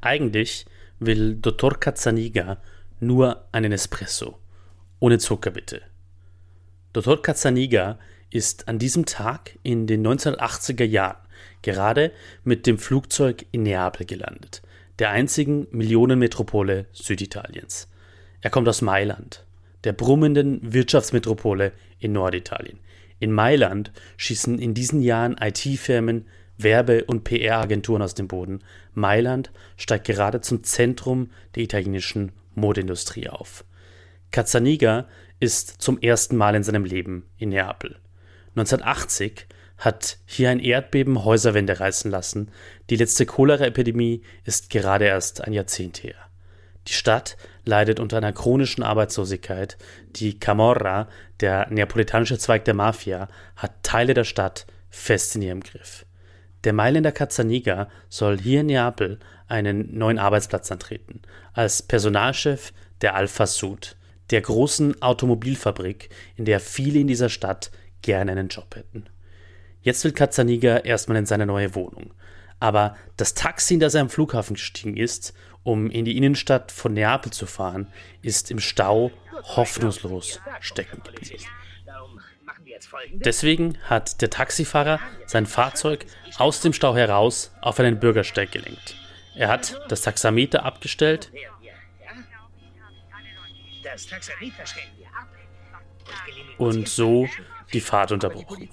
Eigentlich will Dottor Cazzaniga nur einen Espresso. Ohne Zucker bitte. Dottor Cazzaniga ist an diesem Tag in den 1980er Jahren gerade mit dem Flugzeug in Neapel gelandet, der einzigen Millionenmetropole Süditaliens. Er kommt aus Mailand, der brummenden Wirtschaftsmetropole in Norditalien. In Mailand schießen in diesen Jahren IT-Firmen, Werbe- und PR-Agenturen aus dem Boden. Mailand steigt gerade zum Zentrum der italienischen Modeindustrie auf. Cazzaniga ist zum ersten Mal in seinem Leben in Neapel. 1980 hat hier ein Erdbeben Häuserwände reißen lassen. Die letzte Cholera-Epidemie ist gerade erst ein Jahrzehnt her. Die Stadt leidet unter einer chronischen Arbeitslosigkeit. Die Camorra, der neapolitanische Zweig der Mafia, hat Teile der Stadt fest in ihrem Griff. Der Mailänder Cazzaniga soll hier in Neapel einen neuen Arbeitsplatz antreten, als Personalchef der Alpha Sud, der großen Automobilfabrik, in der viele in dieser Stadt gerne einen Job hätten. Jetzt will Cazzaniga erstmal in seine neue Wohnung. Aber das Taxi, in das er am Flughafen gestiegen ist, um in die Innenstadt von Neapel zu fahren, ist im Stau hoffnungslos stecken geblieben. Deswegen hat der Taxifahrer sein Fahrzeug aus dem Stau heraus auf einen Bürgersteig gelenkt. Er hat das Taxameter abgestellt und so die Fahrt unterbrochen.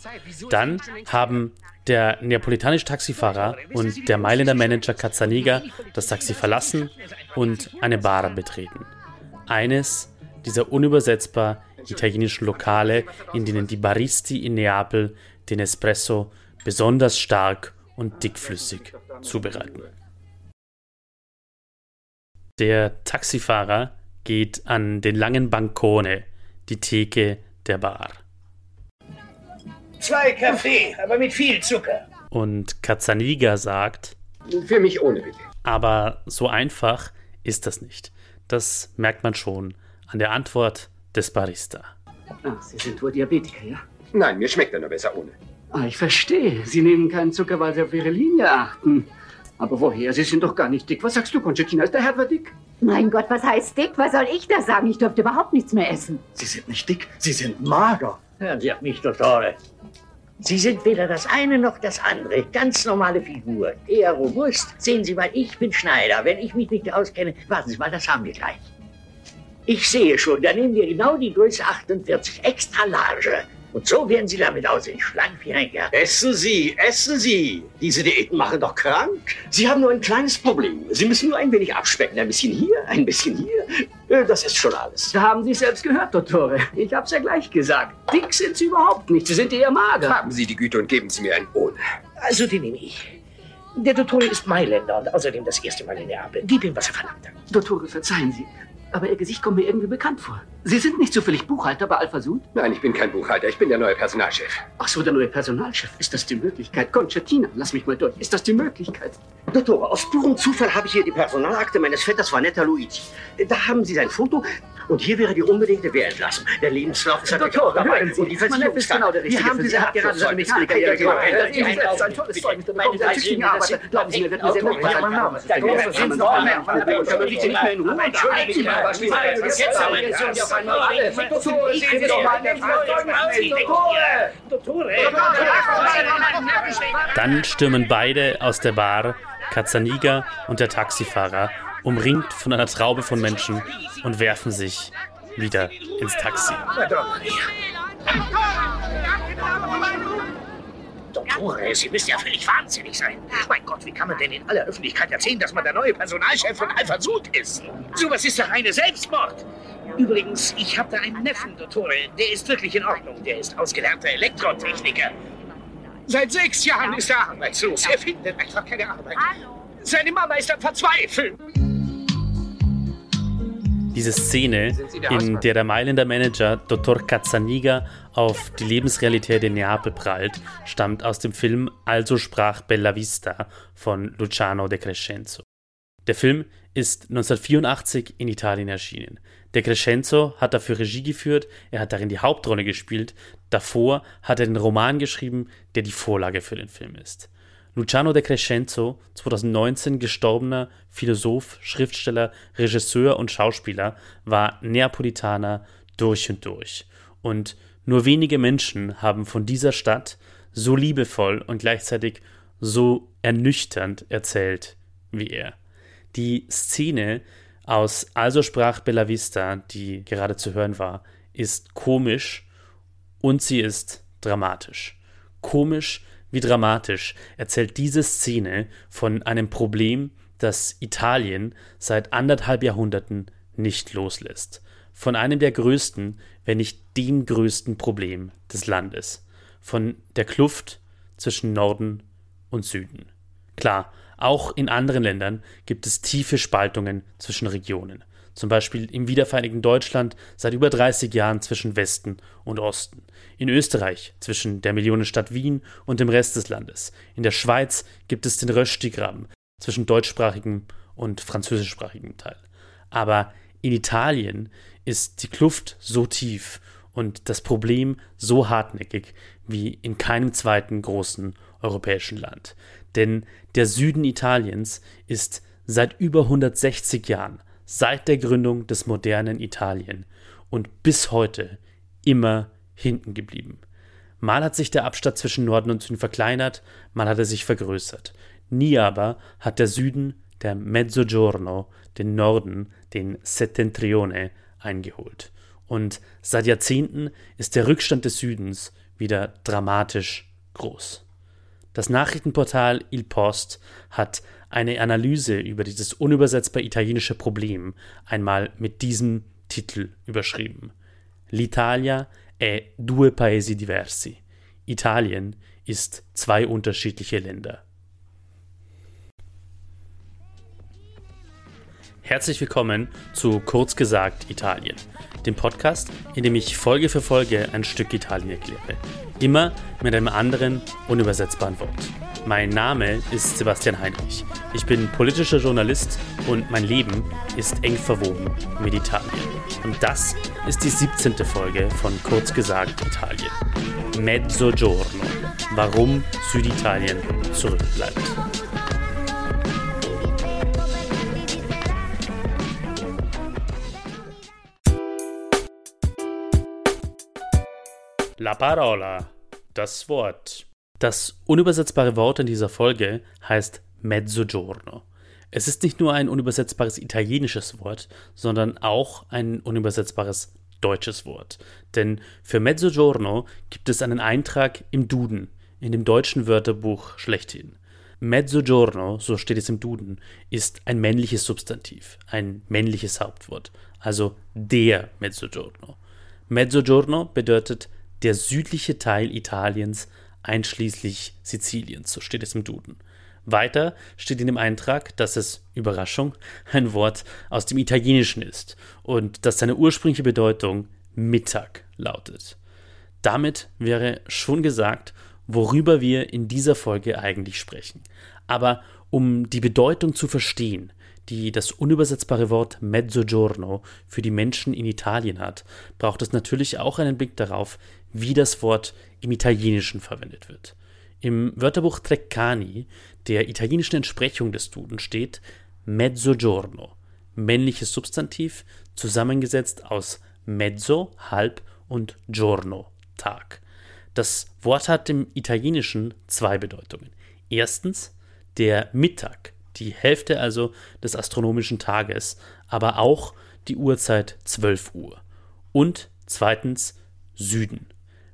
Dann haben der neapolitanische Taxifahrer und der Mailänder Manager Cazzaniga das Taxi verlassen und eine Bar betreten. Eines dieser unübersetzbar italienischen Lokale, in denen die Baristi in Neapel den Espresso besonders stark und dickflüssig zubereiten. Der Taxifahrer geht an den langen Bankone, die Theke der Bar. Zwei Kaffee, aber mit viel Zucker. Und Cazzaniga sagt, Für mich ohne bitte. aber so einfach ist das nicht. Das merkt man schon an der Antwort des Barista. Ah, Sie sind wohl Diabetiker, ja? Nein, mir schmeckt er nur besser ohne. Ah, ich verstehe. Sie nehmen keinen Zucker, weil Sie auf Ihre Linie achten. Aber woher? Sie sind doch gar nicht dick. Was sagst du, Concertina? Ist der Herr dick? Mein Gott, was heißt dick? Was soll ich da sagen? Ich dürfte überhaupt nichts mehr essen. Sie sind nicht dick, Sie sind mager. Hören Sie auf mich, Dottore. Sie sind weder das eine noch das andere. Ganz normale Figur. Eher robust. Sehen Sie mal, ich bin Schneider. Wenn ich mich nicht auskenne, warten Sie mal, das haben wir gleich. Ich sehe schon, da nehmen wir genau die Größe 48, extra large. Und so werden Sie damit aussehen, schlank wie ein Gerd. Essen Sie, essen Sie. Diese Diäten machen doch krank. Sie haben nur ein kleines Problem. Sie müssen nur ein wenig abspecken. Ein bisschen hier, ein bisschen hier. Äh, Das ist schon alles. Da haben Sie es selbst gehört, Dottore. Ich hab's ja gleich gesagt. Dick sind Sie überhaupt nicht. Sie sind eher mager. Haben Sie die Güte und geben Sie mir ein Ohne. Also, den nehme ich. Der Dottore ist Mailänder und außerdem das erste Mal in Neapel. Gib ihm, was er verlangt hat. Dottore, verzeihen Sie. Aber Ihr Gesicht kommt mir irgendwie bekannt vor. Sie sind nicht zufällig Buchhalter bei Alpha Sud? Nein, ich bin kein Buchhalter. Ich bin der neue Personalchef. Ach so, der neue Personalchef. Ist das die Möglichkeit? Concertina, lass mich mal durch. Ist das die Möglichkeit? Dottore, aus purem Zufall habe ich hier die Personalakte meines Vetters Vanetta Luigi. Da haben Sie sein Foto und hier wäre die unbedingte Wehrentlassung. Der Lebenslauf ist natürlich auch dabei. hören Sie, Und die mein Neffe ist genau der Richtige Wir haben diese Sie. Hat gerade seine. Mechaniker- Sie haben ja, ein tolles. Zeugnis der tüchtigen Arbeiter. das- Glauben Sie mir, wird mir sehr dankbar ja, sein. Mann, Der große Sinn Mann, noch mehr. Wir Sie nicht mehr in Ruhe unterhalten? Entschuldigung, Was ist das? Mann, jetzt Dottore, sehen Sie doch mal. Dottore! Dann stürmen beide aus der Bar, Cazzaniga und der Taxifahrer, umringt von einer Traube von Menschen und werfen sich wieder ins Taxi. Dottore, Sie müssen ja völlig wahnsinnig sein. Mein Gott, wie kann man denn in aller Öffentlichkeit erzählen, dass man der neue Personalchef von Alpha Sud ist? Sowas ist ja reine Selbstmord. Übrigens, ich habe da einen Neffen, Dottore. Der ist wirklich in Ordnung. Der ist ausgelernter Elektrotechniker. Seit sechs Jahren ist er arbeitslos. Er findet einfach keine Arbeit. Seine Mama ist am Verzweifeln. Diese Szene, in der der Mailänder Manager Dr. Cazzaniga auf die Lebensrealität in Neapel prallt, stammt aus dem Film Also sprach Bella Vista von Luciano de Crescenzo. Der Film ist 1984 in Italien erschienen. De Crescenzo hat dafür Regie geführt, er hat darin die Hauptrolle gespielt. Davor hat er den Roman geschrieben, der die Vorlage für den Film ist. Luciano de Crescenzo, 2019 gestorbener Philosoph, Schriftsteller, Regisseur und Schauspieler, war Neapolitaner durch und durch. Und nur wenige Menschen haben von dieser Stadt so liebevoll und gleichzeitig so ernüchternd erzählt wie er. Die Szene aus Also sprach Bella Vista, die gerade zu hören war, ist komisch und sie ist dramatisch. Komisch wie dramatisch erzählt diese Szene von einem Problem, das Italien seit anderthalb Jahrhunderten nicht loslässt. Von einem der größten, wenn nicht dem größten Problem des Landes. Von der Kluft zwischen Norden und Süden. Klar, auch in anderen Ländern gibt es tiefe Spaltungen zwischen Regionen. Zum Beispiel im wiedervereinigten Deutschland seit über 30 Jahren zwischen Westen und Osten. In Österreich zwischen der Millionenstadt Wien und dem Rest des Landes. In der Schweiz gibt es den Röstigraben zwischen deutschsprachigem und französischsprachigem Teil. Aber in Italien ist die Kluft so tief und das Problem so hartnäckig wie in keinem zweiten großen europäischen Land. Denn der Süden Italiens ist seit über 160 Jahren, seit der Gründung des modernen Italien und bis heute immer hinten geblieben. Mal hat sich der Abstand zwischen Norden und Süden verkleinert, mal hat er sich vergrößert. Nie aber hat der Süden, der Mezzogiorno, den Norden, den Settentrione, eingeholt. Und seit Jahrzehnten ist der Rückstand des Südens wieder dramatisch groß. Das Nachrichtenportal Il Post hat eine Analyse über dieses unübersetzbar italienische Problem einmal mit diesem Titel überschrieben. L'Italia è due paesi diversi. Italien ist zwei unterschiedliche Länder. Herzlich willkommen zu Kurz gesagt Italien, dem Podcast, in dem ich Folge für Folge ein Stück Italien erkläre. Immer mit einem anderen, unübersetzbaren Wort. Mein Name ist Sebastian Heinrich. Ich bin politischer Journalist und mein Leben ist eng verwoben mit Italien. Und das ist die 17. Folge von Kurz gesagt Italien. Mezzogiorno. Warum Süditalien zurückbleibt. La parola, das Wort. Das unübersetzbare Wort in dieser Folge heißt Mezzogiorno. Es ist nicht nur ein unübersetzbares italienisches Wort, sondern auch ein unübersetzbares deutsches Wort. Denn für Mezzogiorno gibt es einen Eintrag im Duden, in dem deutschen Wörterbuch schlechthin. Mezzogiorno, so steht es im Duden, ist ein männliches Substantiv, ein männliches Hauptwort, also der Mezzogiorno. Mezzogiorno bedeutet der südliche Teil Italiens einschließlich Siziliens, so steht es im Duden. Weiter steht in dem Eintrag, dass es, Überraschung, ein Wort aus dem Italienischen ist und dass seine ursprüngliche Bedeutung Mittag lautet. Damit wäre schon gesagt, worüber wir in dieser Folge eigentlich sprechen. Aber um die Bedeutung zu verstehen, die das unübersetzbare Wort Mezzogiorno für die Menschen in Italien hat, braucht es natürlich auch einen Blick darauf, wie das Wort im Italienischen verwendet wird. Im Wörterbuch Treccani, der italienischen Entsprechung des Duden, steht Mezzogiorno, männliches Substantiv, zusammengesetzt aus mezzo, halb und giorno, Tag. Das Wort hat im Italienischen zwei Bedeutungen. Erstens der Mittag, die Hälfte also des astronomischen Tages, aber auch die Uhrzeit 12 Uhr. Und zweitens Süden.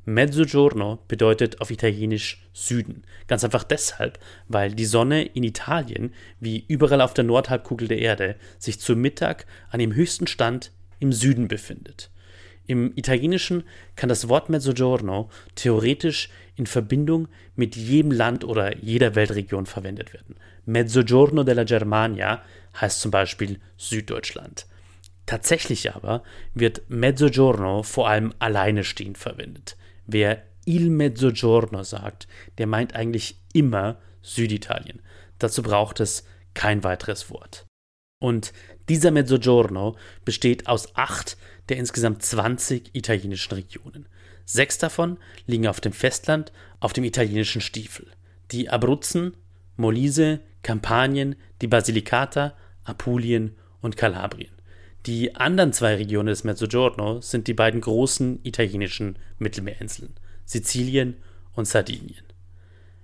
Mezzogiorno bedeutet auf Italienisch Süden. Ganz einfach deshalb, weil die Sonne in Italien, wie überall auf der Nordhalbkugel der Erde, sich zu Mittag an dem höchsten Stand im Süden befindet. Im Italienischen kann das Wort Mezzogiorno theoretisch in Verbindung mit jedem Land oder jeder Weltregion verwendet werden. Mezzogiorno della Germania heißt zum Beispiel Süddeutschland. Tatsächlich aber wird Mezzogiorno vor allem alleine stehend verwendet. Wer Il Mezzogiorno sagt, der meint eigentlich immer Süditalien. Dazu braucht es kein weiteres Wort. Und dieser Mezzogiorno besteht aus acht der insgesamt 20 italienischen Regionen. Sechs davon liegen auf dem Festland auf dem italienischen Stiefel. Die Abruzzen, Molise, Kampanien, die Basilicata, Apulien und Kalabrien. Die anderen zwei Regionen des Mezzogiorno sind die beiden großen italienischen Mittelmeerinseln, Sizilien und Sardinien.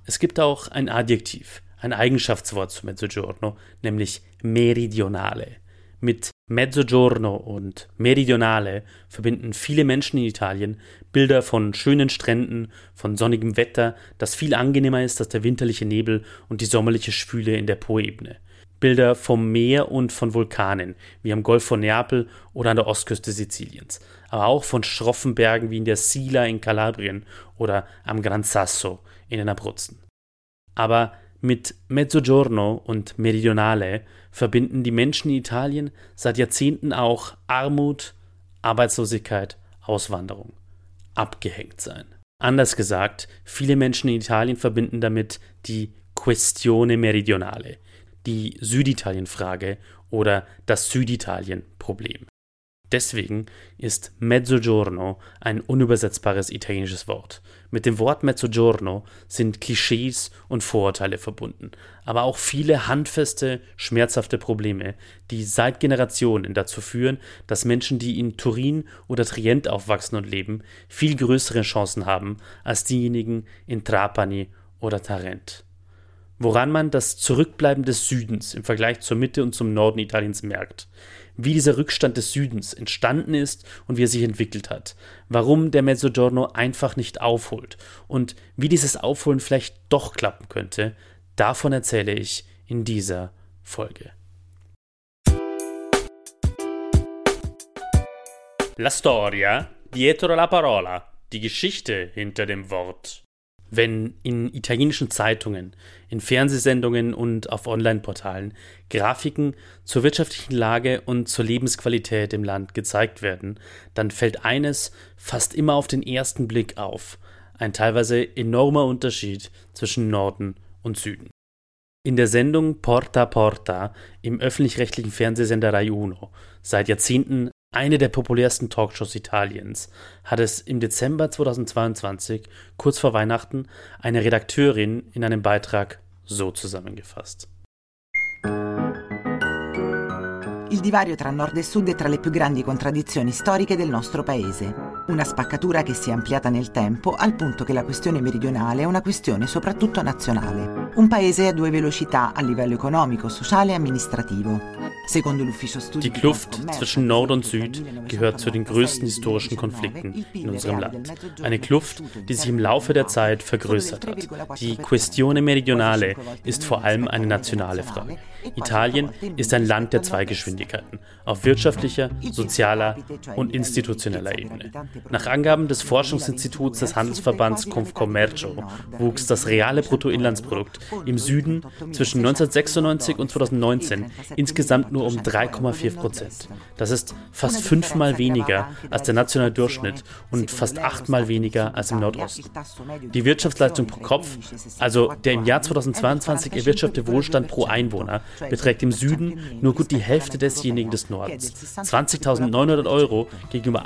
Es gibt auch ein Adjektiv, ein Eigenschaftswort zu Mezzogiorno, nämlich meridionale. Mit Mezzogiorno und Meridionale verbinden viele Menschen in Italien Bilder von schönen Stränden, von sonnigem Wetter, das viel angenehmer ist als der winterliche Nebel und die sommerliche Schwüle in der Poebene. Bilder vom Meer und von Vulkanen, wie am Golf von Neapel oder an der Ostküste Siziliens, aber auch von schroffen Bergen wie in der Sila in Kalabrien oder am Gran Sasso in den Abruzzen. Aber mit Mezzogiorno und Meridionale verbinden die Menschen in Italien seit Jahrzehnten auch Armut, Arbeitslosigkeit, Auswanderung, abgehängt sein. Anders gesagt, viele Menschen in Italien verbinden damit die Questione Meridionale, die Süditalien-Frage oder das Süditalien-Problem. Deswegen ist Mezzogiorno ein unübersetzbares italienisches Wort. Mit dem Wort Mezzogiorno sind Klischees und Vorurteile verbunden, aber auch viele handfeste, schmerzhafte Probleme, die seit Generationen dazu führen, dass Menschen, die in Turin oder Trient aufwachsen und leben, viel größere Chancen haben als diejenigen in Trapani oder Tarent woran man das Zurückbleiben des Südens im Vergleich zur Mitte und zum Norden Italiens merkt, wie dieser Rückstand des Südens entstanden ist und wie er sich entwickelt hat, warum der Mezzogiorno einfach nicht aufholt. Und wie dieses Aufholen vielleicht doch klappen könnte, davon erzähle ich in dieser Folge. La storia dietro la parola, die Geschichte hinter dem Wort wenn in italienischen Zeitungen, in Fernsehsendungen und auf Online-Portalen Grafiken zur wirtschaftlichen Lage und zur Lebensqualität im Land gezeigt werden, dann fällt eines fast immer auf den ersten Blick auf, ein teilweise enormer Unterschied zwischen Norden und Süden. In der Sendung Porta Porta im öffentlich-rechtlichen Fernsehsender Rai Uno, seit Jahrzehnten eine der populärsten Talkshows Italiens, hat es im Dezember 2022, kurz vor Weihnachten, eine Redakteurin in einem Beitrag so zusammengefasst. Il divario tra nord e sud è tra le più grandi contraddizioni storiche del nostro paese. Una spaccatura che si è ampliata nel tempo al punto che la questione meridionale è una questione soprattutto nazionale. Un paese a due velocità a livello economico, sociale e amministrativo. Die Kluft zwischen Nord und Süd gehört zu den größten historischen Konflikten in unserem Land. Eine Kluft, die sich im Laufe der Zeit vergrößert hat. Die Questione Meridionale ist vor allem eine nationale Frage. Italien ist ein Land der zwei Geschwindigkeiten, auf wirtschaftlicher, sozialer und institutioneller Ebene. Nach Angaben des Forschungsinstituts des Handelsverbands Confcommercio wuchs das reale Bruttoinlandsprodukt im Süden zwischen 1996 und 2019 insgesamt nur um 3,4 Prozent. Das ist fast fünfmal weniger als der nationale Durchschnitt und fast achtmal weniger als im Nordosten. Die Wirtschaftsleistung pro Kopf, also der im Jahr 2022 erwirtschaftete Wohlstand pro Einwohner, beträgt im Süden nur gut die Hälfte desjenigen des Nordens. 20.900 Euro gegenüber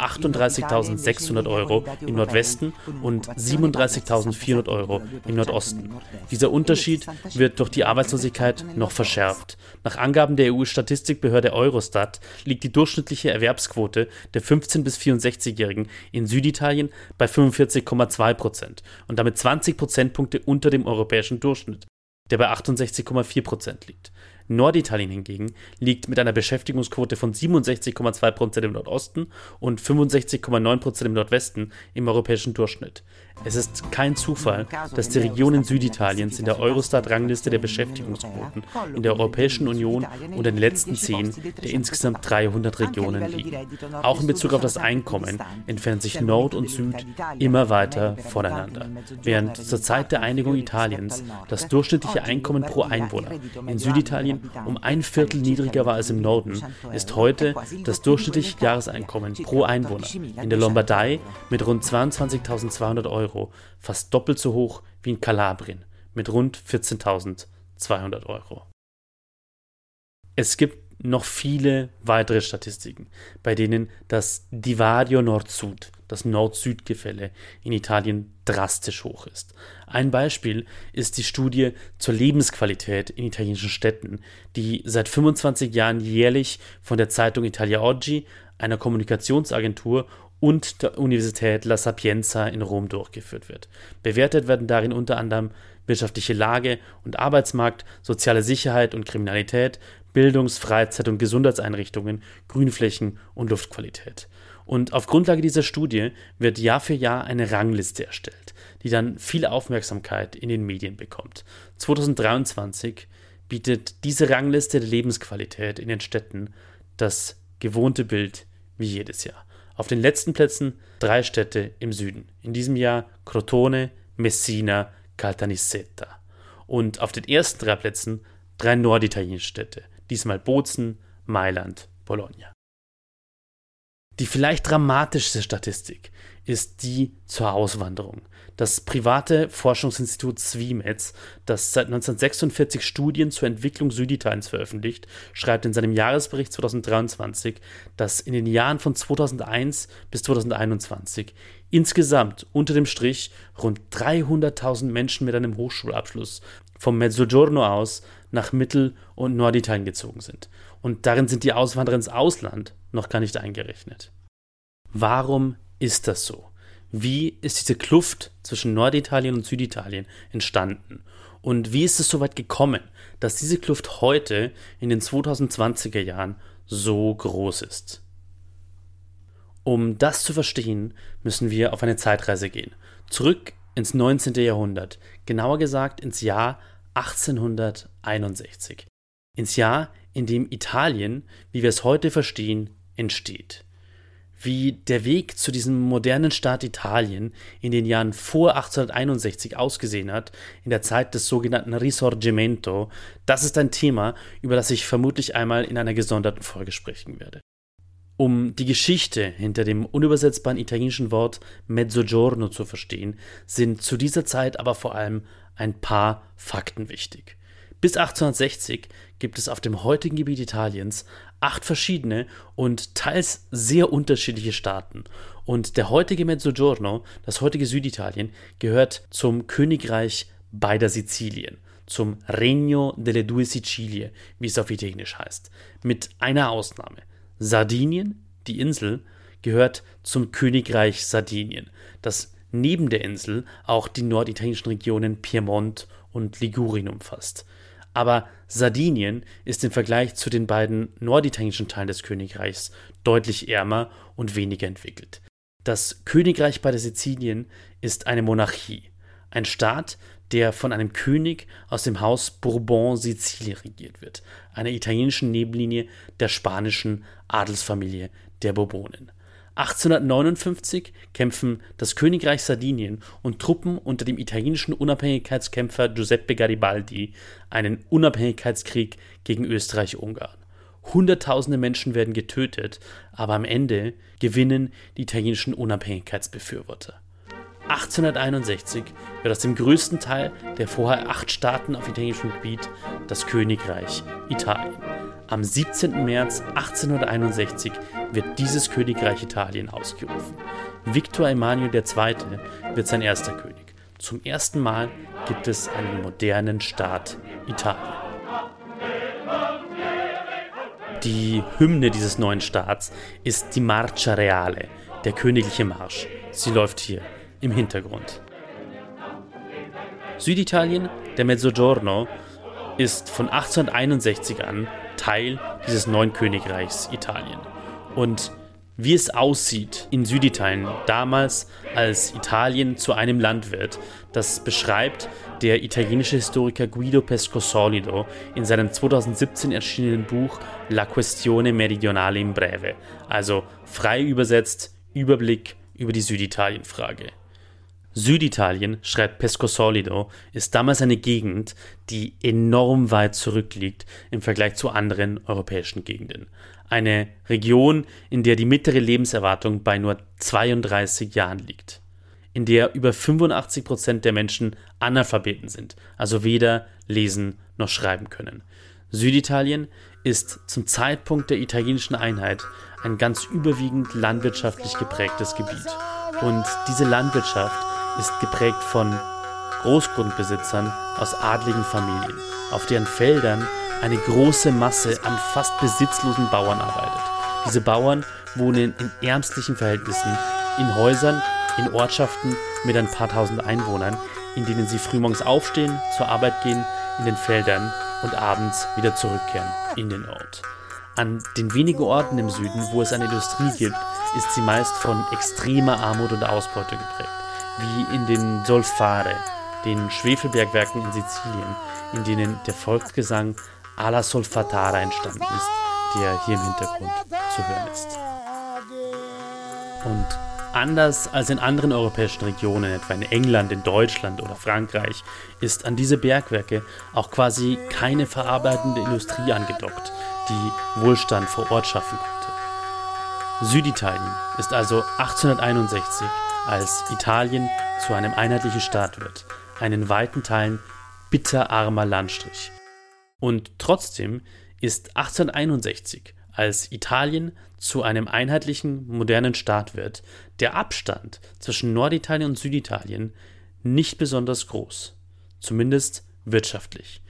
38.600 Euro im Nordwesten und 37.400 Euro im Nordosten. Dieser Unterschied wird durch die Arbeitslosigkeit noch verschärft. Nach Angaben der EU-Statistikbehörde Eurostat liegt die durchschnittliche Erwerbsquote der 15- bis 64-Jährigen in Süditalien bei 45,2 Prozent und damit 20 Prozentpunkte unter dem europäischen Durchschnitt, der bei 68,4 Prozent liegt. Norditalien hingegen liegt mit einer Beschäftigungsquote von 67,2% im Nordosten und 65,9% im Nordwesten im europäischen Durchschnitt. Es ist kein Zufall, dass die Regionen Süditaliens in der Eurostat-Rangliste der Beschäftigungsquoten in der Europäischen Union unter den letzten zehn der insgesamt 300 Regionen liegen. Auch in Bezug auf das Einkommen entfernen sich Nord und Süd immer weiter voneinander. Während zur Zeit der Einigung Italiens das durchschnittliche Einkommen pro Einwohner in Süditalien um ein Viertel niedriger war als im Norden, ist heute das durchschnittliche Jahreseinkommen pro Einwohner in der Lombardei mit rund 22.200 Euro Euro, fast doppelt so hoch wie in Kalabrien mit rund 14.200 Euro. Es gibt noch viele weitere Statistiken, bei denen das Divario Nord-Süd, das Nord-Süd-Gefälle in Italien drastisch hoch ist. Ein Beispiel ist die Studie zur Lebensqualität in italienischen Städten, die seit 25 Jahren jährlich von der Zeitung Italia Oggi, einer Kommunikationsagentur und der Universität La Sapienza in Rom durchgeführt wird. Bewertet werden darin unter anderem wirtschaftliche Lage und Arbeitsmarkt, soziale Sicherheit und Kriminalität, Bildungs-, Freizeit- und Gesundheitseinrichtungen, Grünflächen und Luftqualität. Und auf Grundlage dieser Studie wird Jahr für Jahr eine Rangliste erstellt, die dann viel Aufmerksamkeit in den Medien bekommt. 2023 bietet diese Rangliste der Lebensqualität in den Städten das gewohnte Bild wie jedes Jahr. Auf den letzten Plätzen drei Städte im Süden. In diesem Jahr Crotone, Messina, Caltanissetta. Und auf den ersten drei Plätzen drei norditalienische Städte. Diesmal Bozen, Mailand, Bologna. Die vielleicht dramatischste Statistik ist die zur Auswanderung. Das private Forschungsinstitut Swimets, das seit 1946 Studien zur Entwicklung Süditaliens veröffentlicht, schreibt in seinem Jahresbericht 2023, dass in den Jahren von 2001 bis 2021 insgesamt unter dem Strich rund 300.000 Menschen mit einem Hochschulabschluss vom Mezzogiorno aus nach Mittel- und Norditalien gezogen sind. Und darin sind die Auswanderer ins Ausland noch gar nicht eingerechnet. Warum ist das so? Wie ist diese Kluft zwischen Norditalien und Süditalien entstanden? Und wie ist es so weit gekommen, dass diese Kluft heute in den 2020er Jahren so groß ist? Um das zu verstehen, müssen wir auf eine Zeitreise gehen. Zurück ins 19. Jahrhundert, genauer gesagt ins Jahr 1861. Ins Jahr, in dem Italien, wie wir es heute verstehen, entsteht. Wie der Weg zu diesem modernen Staat Italien in den Jahren vor 1861 ausgesehen hat, in der Zeit des sogenannten Risorgimento, das ist ein Thema, über das ich vermutlich einmal in einer gesonderten Folge sprechen werde. Um die Geschichte hinter dem unübersetzbaren italienischen Wort Mezzogiorno zu verstehen, sind zu dieser Zeit aber vor allem ein paar Fakten wichtig. Bis 1860 gibt es auf dem heutigen Gebiet Italiens acht verschiedene und teils sehr unterschiedliche Staaten. Und der heutige Mezzogiorno, das heutige Süditalien, gehört zum Königreich beider Sizilien, zum Regno delle Due Sicilie, wie es auf Italienisch heißt, mit einer Ausnahme. Sardinien, die Insel, gehört zum Königreich Sardinien, das neben der Insel auch die norditalienischen Regionen Piemont und Ligurien umfasst. Aber Sardinien ist im Vergleich zu den beiden norditalienischen Teilen des Königreichs deutlich ärmer und weniger entwickelt. Das Königreich bei der Sizilien ist eine Monarchie, ein Staat, der von einem König aus dem Haus Bourbon Sizilien regiert wird, einer italienischen Nebenlinie der spanischen Adelsfamilie der Bourbonen. 1859 kämpfen das Königreich Sardinien und Truppen unter dem italienischen Unabhängigkeitskämpfer Giuseppe Garibaldi einen Unabhängigkeitskrieg gegen Österreich-Ungarn. Hunderttausende Menschen werden getötet, aber am Ende gewinnen die italienischen Unabhängigkeitsbefürworter. 1861 wird aus dem größten Teil der vorher acht Staaten auf italienischem Gebiet das Königreich Italien. Am 17. März 1861 wird dieses Königreich Italien ausgerufen. Viktor Emanuel II. wird sein erster König. Zum ersten Mal gibt es einen modernen Staat Italien. Die Hymne dieses neuen Staats ist die Marcia Reale, der königliche Marsch. Sie läuft hier im Hintergrund. Süditalien, der Mezzogiorno, ist von 1861 an Teil dieses neuen Königreichs Italien. Und wie es aussieht in Süditalien, damals als Italien zu einem Land wird, das beschreibt der italienische Historiker Guido Pescosolido in seinem 2017 erschienenen Buch La questione meridionale in breve, also frei übersetzt Überblick über die Süditalienfrage. Süditalien, schreibt Pescosolido, ist damals eine Gegend, die enorm weit zurückliegt im Vergleich zu anderen europäischen Gegenden. Eine Region, in der die mittlere Lebenserwartung bei nur 32 Jahren liegt. In der über 85 Prozent der Menschen Analphabeten sind, also weder lesen noch schreiben können. Süditalien ist zum Zeitpunkt der italienischen Einheit ein ganz überwiegend landwirtschaftlich geprägtes Gebiet. Und diese Landwirtschaft ist geprägt von Großgrundbesitzern aus adligen Familien, auf deren Feldern eine große Masse an fast besitzlosen Bauern arbeitet. Diese Bauern wohnen in ärmstlichen Verhältnissen, in Häusern, in Ortschaften mit ein paar tausend Einwohnern, in denen sie frühmorgens aufstehen, zur Arbeit gehen, in den Feldern und abends wieder zurückkehren in den Ort. An den wenigen Orten im Süden, wo es eine Industrie gibt, ist sie meist von extremer Armut und Ausbeute geprägt, wie in den Solfare, den Schwefelbergwerken in Sizilien, in denen der Volksgesang alla Solfatara entstanden ist, der hier im Hintergrund zu hören ist. Und Anders als in anderen europäischen Regionen, etwa in England, in Deutschland oder Frankreich, ist an diese Bergwerke auch quasi keine verarbeitende Industrie angedockt, die Wohlstand vor Ort schaffen konnte. Süditalien ist also 1861, als Italien zu einem einheitlichen Staat wird, ein in weiten Teilen bitterarmer Landstrich. Und trotzdem ist 1861 als Italien zu einem einheitlichen, modernen Staat wird, der Abstand zwischen Norditalien und Süditalien nicht besonders groß, zumindest wirtschaftlich.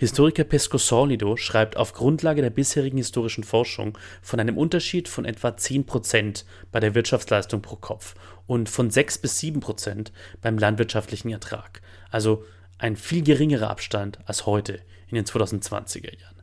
Historiker Pesco Solido schreibt auf Grundlage der bisherigen historischen Forschung von einem Unterschied von etwa 10% bei der Wirtschaftsleistung pro Kopf und von 6 bis 7% beim landwirtschaftlichen Ertrag, also ein viel geringerer Abstand als heute in den 2020er Jahren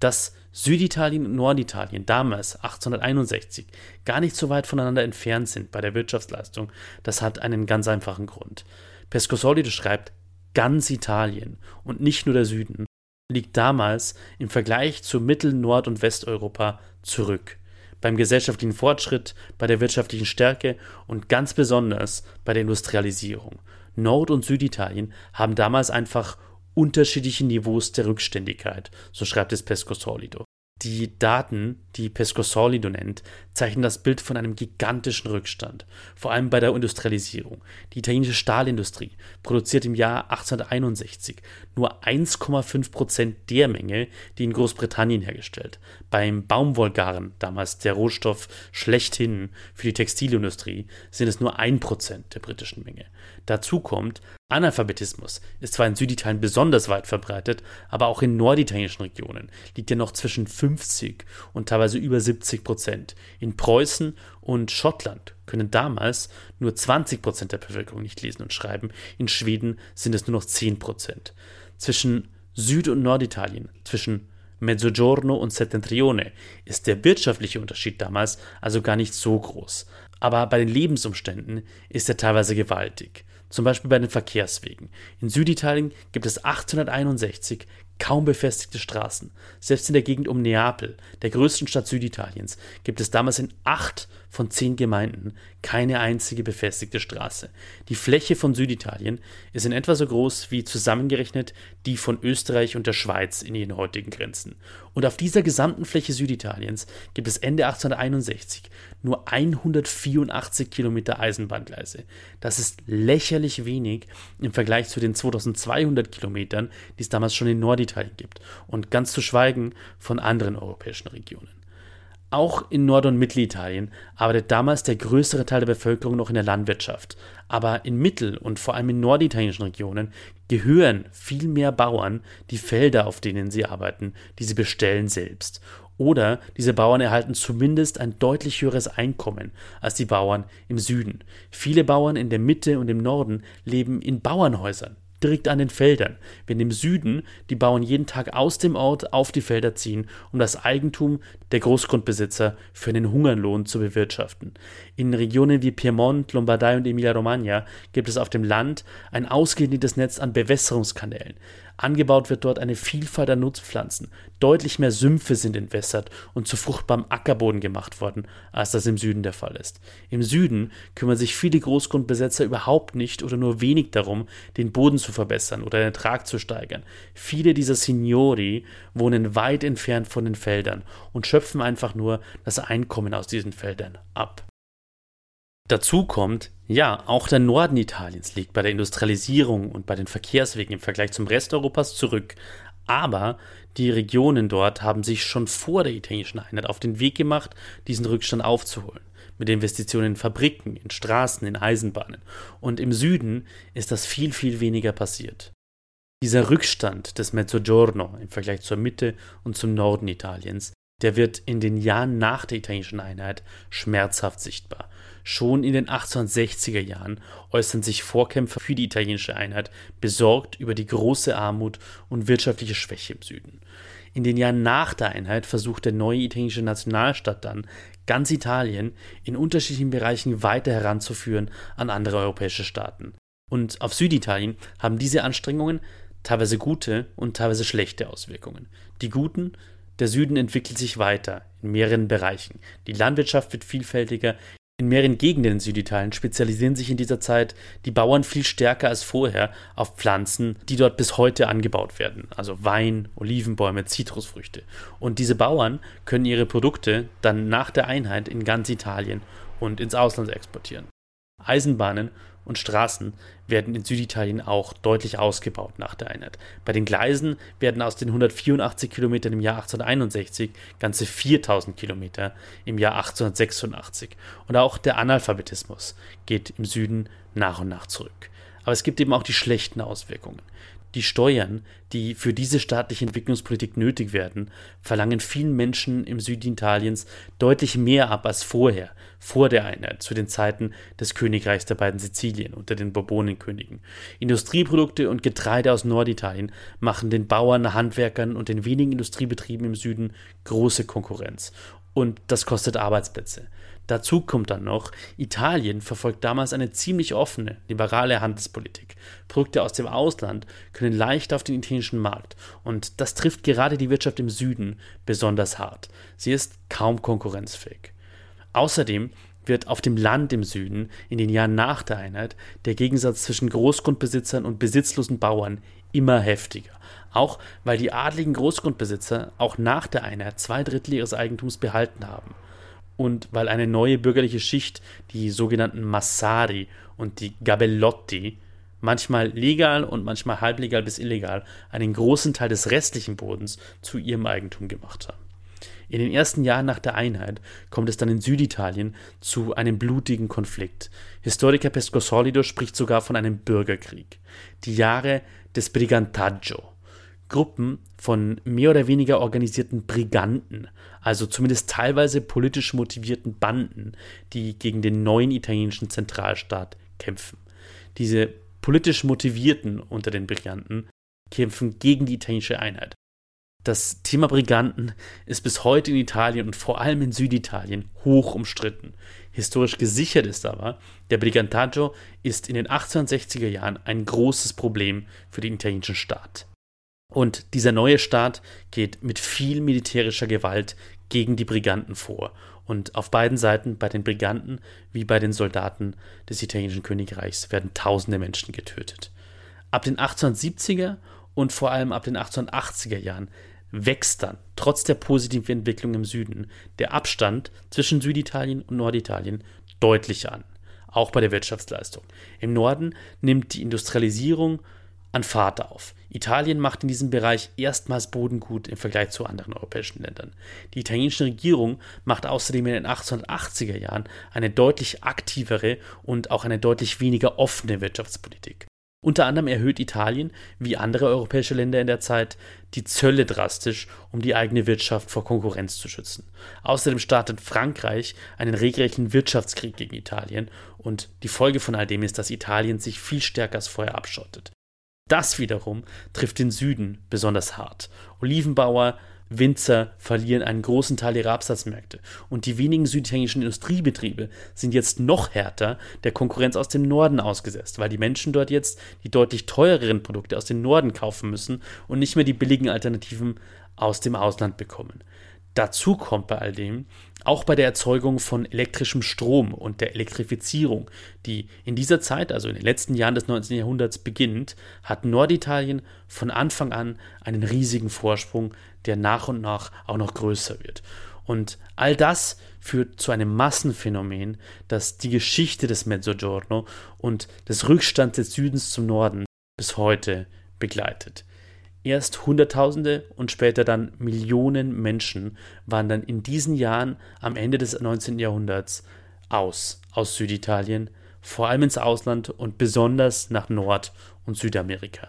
dass Süditalien und Norditalien damals 1861 gar nicht so weit voneinander entfernt sind bei der Wirtschaftsleistung, das hat einen ganz einfachen Grund. Pescosolido schreibt, ganz Italien und nicht nur der Süden liegt damals im Vergleich zu Mittel-, Nord- und Westeuropa zurück. Beim gesellschaftlichen Fortschritt, bei der wirtschaftlichen Stärke und ganz besonders bei der Industrialisierung. Nord- und Süditalien haben damals einfach unterschiedliche Niveaus der Rückständigkeit, so schreibt es Pesco Solido. Die Daten, die Pesco Solido nennt, zeichnen das Bild von einem gigantischen Rückstand, vor allem bei der Industrialisierung. Die italienische Stahlindustrie produziert im Jahr 1861 nur 1,5 Prozent der Menge, die in Großbritannien hergestellt. Beim Baumwollgarn, damals der Rohstoff schlechthin für die Textilindustrie, sind es nur 1 Prozent der britischen Menge. Dazu kommt, Analphabetismus ist zwar in Süditalien besonders weit verbreitet, aber auch in norditalienischen Regionen liegt er noch zwischen 50 und teilweise über 70 Prozent. In Preußen und Schottland können damals nur 20 Prozent der Bevölkerung nicht lesen und schreiben, in Schweden sind es nur noch 10 Prozent. Zwischen Süd- und Norditalien, zwischen Mezzogiorno und Settentrione ist der wirtschaftliche Unterschied damals also gar nicht so groß. Aber bei den Lebensumständen ist er teilweise gewaltig zum Beispiel bei den Verkehrswegen. In Süditalien gibt es 861 kaum befestigte Straßen. Selbst in der Gegend um Neapel, der größten Stadt Süditaliens, gibt es damals in acht von zehn Gemeinden keine einzige befestigte Straße. Die Fläche von Süditalien ist in etwa so groß wie zusammengerechnet die von Österreich und der Schweiz in ihren heutigen Grenzen. Und auf dieser gesamten Fläche Süditaliens gibt es Ende 1861 nur 184 Kilometer Eisenbahngleise. Das ist lächerlich wenig im Vergleich zu den 2200 Kilometern, die es damals schon in Norditalien gibt. Und ganz zu schweigen von anderen europäischen Regionen. Auch in Nord- und Mittelitalien arbeitet damals der größere Teil der Bevölkerung noch in der Landwirtschaft. Aber in Mittel- und vor allem in norditalienischen Regionen gehören viel mehr Bauern die Felder, auf denen sie arbeiten, die sie bestellen, selbst. Oder diese Bauern erhalten zumindest ein deutlich höheres Einkommen als die Bauern im Süden. Viele Bauern in der Mitte und im Norden leben in Bauernhäusern direkt an den Feldern, wenn im Süden die Bauern jeden Tag aus dem Ort auf die Felder ziehen, um das Eigentum der Großgrundbesitzer für einen Hungerlohn zu bewirtschaften. In Regionen wie Piemont, Lombardei und Emilia-Romagna gibt es auf dem Land ein ausgedehntes Netz an Bewässerungskanälen. Angebaut wird dort eine Vielfalt an Nutzpflanzen. Deutlich mehr Sümpfe sind entwässert und zu fruchtbarem Ackerboden gemacht worden, als das im Süden der Fall ist. Im Süden kümmern sich viele Großgrundbesetzer überhaupt nicht oder nur wenig darum, den Boden zu verbessern oder den Ertrag zu steigern. Viele dieser Signori wohnen weit entfernt von den Feldern und schöpfen einfach nur das Einkommen aus diesen Feldern ab. Dazu kommt, ja, auch der Norden Italiens liegt bei der Industrialisierung und bei den Verkehrswegen im Vergleich zum Rest Europas zurück. Aber die Regionen dort haben sich schon vor der italienischen Einheit auf den Weg gemacht, diesen Rückstand aufzuholen. Mit Investitionen in Fabriken, in Straßen, in Eisenbahnen. Und im Süden ist das viel, viel weniger passiert. Dieser Rückstand des Mezzogiorno im Vergleich zur Mitte und zum Norden Italiens, der wird in den Jahren nach der italienischen Einheit schmerzhaft sichtbar. Schon in den 1860er Jahren äußern sich Vorkämpfer für die italienische Einheit besorgt über die große Armut und wirtschaftliche Schwäche im Süden. In den Jahren nach der Einheit versucht der neue italienische Nationalstaat dann, ganz Italien in unterschiedlichen Bereichen weiter heranzuführen an andere europäische Staaten. Und auf Süditalien haben diese Anstrengungen teilweise gute und teilweise schlechte Auswirkungen. Die guten der Süden entwickelt sich weiter in mehreren Bereichen. Die Landwirtschaft wird vielfältiger, in mehreren Gegenden in Süditalien spezialisieren sich in dieser Zeit die Bauern viel stärker als vorher auf Pflanzen, die dort bis heute angebaut werden, also Wein, Olivenbäume, Zitrusfrüchte. Und diese Bauern können ihre Produkte dann nach der Einheit in ganz Italien und ins Ausland exportieren. Eisenbahnen und Straßen werden in Süditalien auch deutlich ausgebaut nach der Einheit. Bei den Gleisen werden aus den 184 Kilometern im Jahr 1861 ganze 4000 Kilometer im Jahr 1886. Und auch der Analphabetismus geht im Süden nach und nach zurück. Aber es gibt eben auch die schlechten Auswirkungen. Die Steuern, die für diese staatliche Entwicklungspolitik nötig werden, verlangen vielen Menschen im Süden Italiens deutlich mehr ab als vorher, vor der Einheit, zu den Zeiten des Königreichs der beiden Sizilien unter den Bourbonenkönigen. Industrieprodukte und Getreide aus Norditalien machen den Bauern, Handwerkern und den wenigen Industriebetrieben im Süden große Konkurrenz. Und das kostet Arbeitsplätze. Dazu kommt dann noch, Italien verfolgt damals eine ziemlich offene, liberale Handelspolitik. Produkte aus dem Ausland können leicht auf den italienischen Markt und das trifft gerade die Wirtschaft im Süden besonders hart. Sie ist kaum konkurrenzfähig. Außerdem wird auf dem Land im Süden in den Jahren nach der Einheit der Gegensatz zwischen Großgrundbesitzern und besitzlosen Bauern immer heftiger. Auch weil die adligen Großgrundbesitzer auch nach der Einheit zwei Drittel ihres Eigentums behalten haben und weil eine neue bürgerliche Schicht, die sogenannten Massari und die Gabellotti, manchmal legal und manchmal halblegal bis illegal, einen großen Teil des restlichen Bodens zu ihrem Eigentum gemacht haben. In den ersten Jahren nach der Einheit kommt es dann in Süditalien zu einem blutigen Konflikt. Historiker Pesco Solido spricht sogar von einem Bürgerkrieg. Die Jahre des Brigantaggio. Gruppen von mehr oder weniger organisierten Briganten, also zumindest teilweise politisch motivierten Banden, die gegen den neuen italienischen Zentralstaat kämpfen. Diese politisch motivierten unter den Briganten kämpfen gegen die italienische Einheit. Das Thema Briganten ist bis heute in Italien und vor allem in Süditalien hoch umstritten. Historisch gesichert ist aber, der Brigantaggio ist in den 1860er Jahren ein großes Problem für den italienischen Staat. Und dieser neue Staat geht mit viel militärischer Gewalt gegen die Briganten vor. Und auf beiden Seiten, bei den Briganten wie bei den Soldaten des italienischen Königreichs, werden tausende Menschen getötet. Ab den 1870er und vor allem ab den 1880er Jahren wächst dann, trotz der positiven Entwicklung im Süden, der Abstand zwischen Süditalien und Norditalien deutlich an, auch bei der Wirtschaftsleistung. Im Norden nimmt die Industrialisierung an Fahrt auf. Italien macht in diesem Bereich erstmals Bodengut im Vergleich zu anderen europäischen Ländern. Die italienische Regierung macht außerdem in den 1880er Jahren eine deutlich aktivere und auch eine deutlich weniger offene Wirtschaftspolitik. Unter anderem erhöht Italien, wie andere europäische Länder in der Zeit, die Zölle drastisch, um die eigene Wirtschaft vor Konkurrenz zu schützen. Außerdem startet Frankreich einen regelrechten Wirtschaftskrieg gegen Italien und die Folge von all dem ist, dass Italien sich viel stärker als vorher abschottet. Das wiederum trifft den Süden besonders hart. Olivenbauer, Winzer verlieren einen großen Teil ihrer Absatzmärkte und die wenigen süditalienischen Industriebetriebe sind jetzt noch härter der Konkurrenz aus dem Norden ausgesetzt, weil die Menschen dort jetzt die deutlich teureren Produkte aus dem Norden kaufen müssen und nicht mehr die billigen Alternativen aus dem Ausland bekommen. Dazu kommt bei all dem, auch bei der Erzeugung von elektrischem Strom und der Elektrifizierung, die in dieser Zeit, also in den letzten Jahren des 19. Jahrhunderts beginnt, hat Norditalien von Anfang an einen riesigen Vorsprung, der nach und nach auch noch größer wird. Und all das führt zu einem Massenphänomen, das die Geschichte des Mezzogiorno und des Rückstands des Südens zum Norden bis heute begleitet. Erst Hunderttausende und später dann Millionen Menschen wandern in diesen Jahren am Ende des 19. Jahrhunderts aus, aus Süditalien, vor allem ins Ausland und besonders nach Nord- und Südamerika.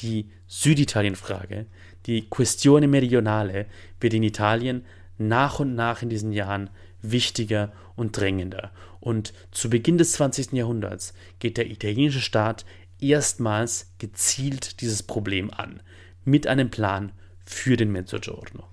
Die Süditalien-Frage, die Questione Meridionale, wird in Italien nach und nach in diesen Jahren wichtiger und drängender. Und zu Beginn des 20. Jahrhunderts geht der italienische Staat erstmals gezielt dieses Problem an, mit einem Plan für den Mezzogiorno.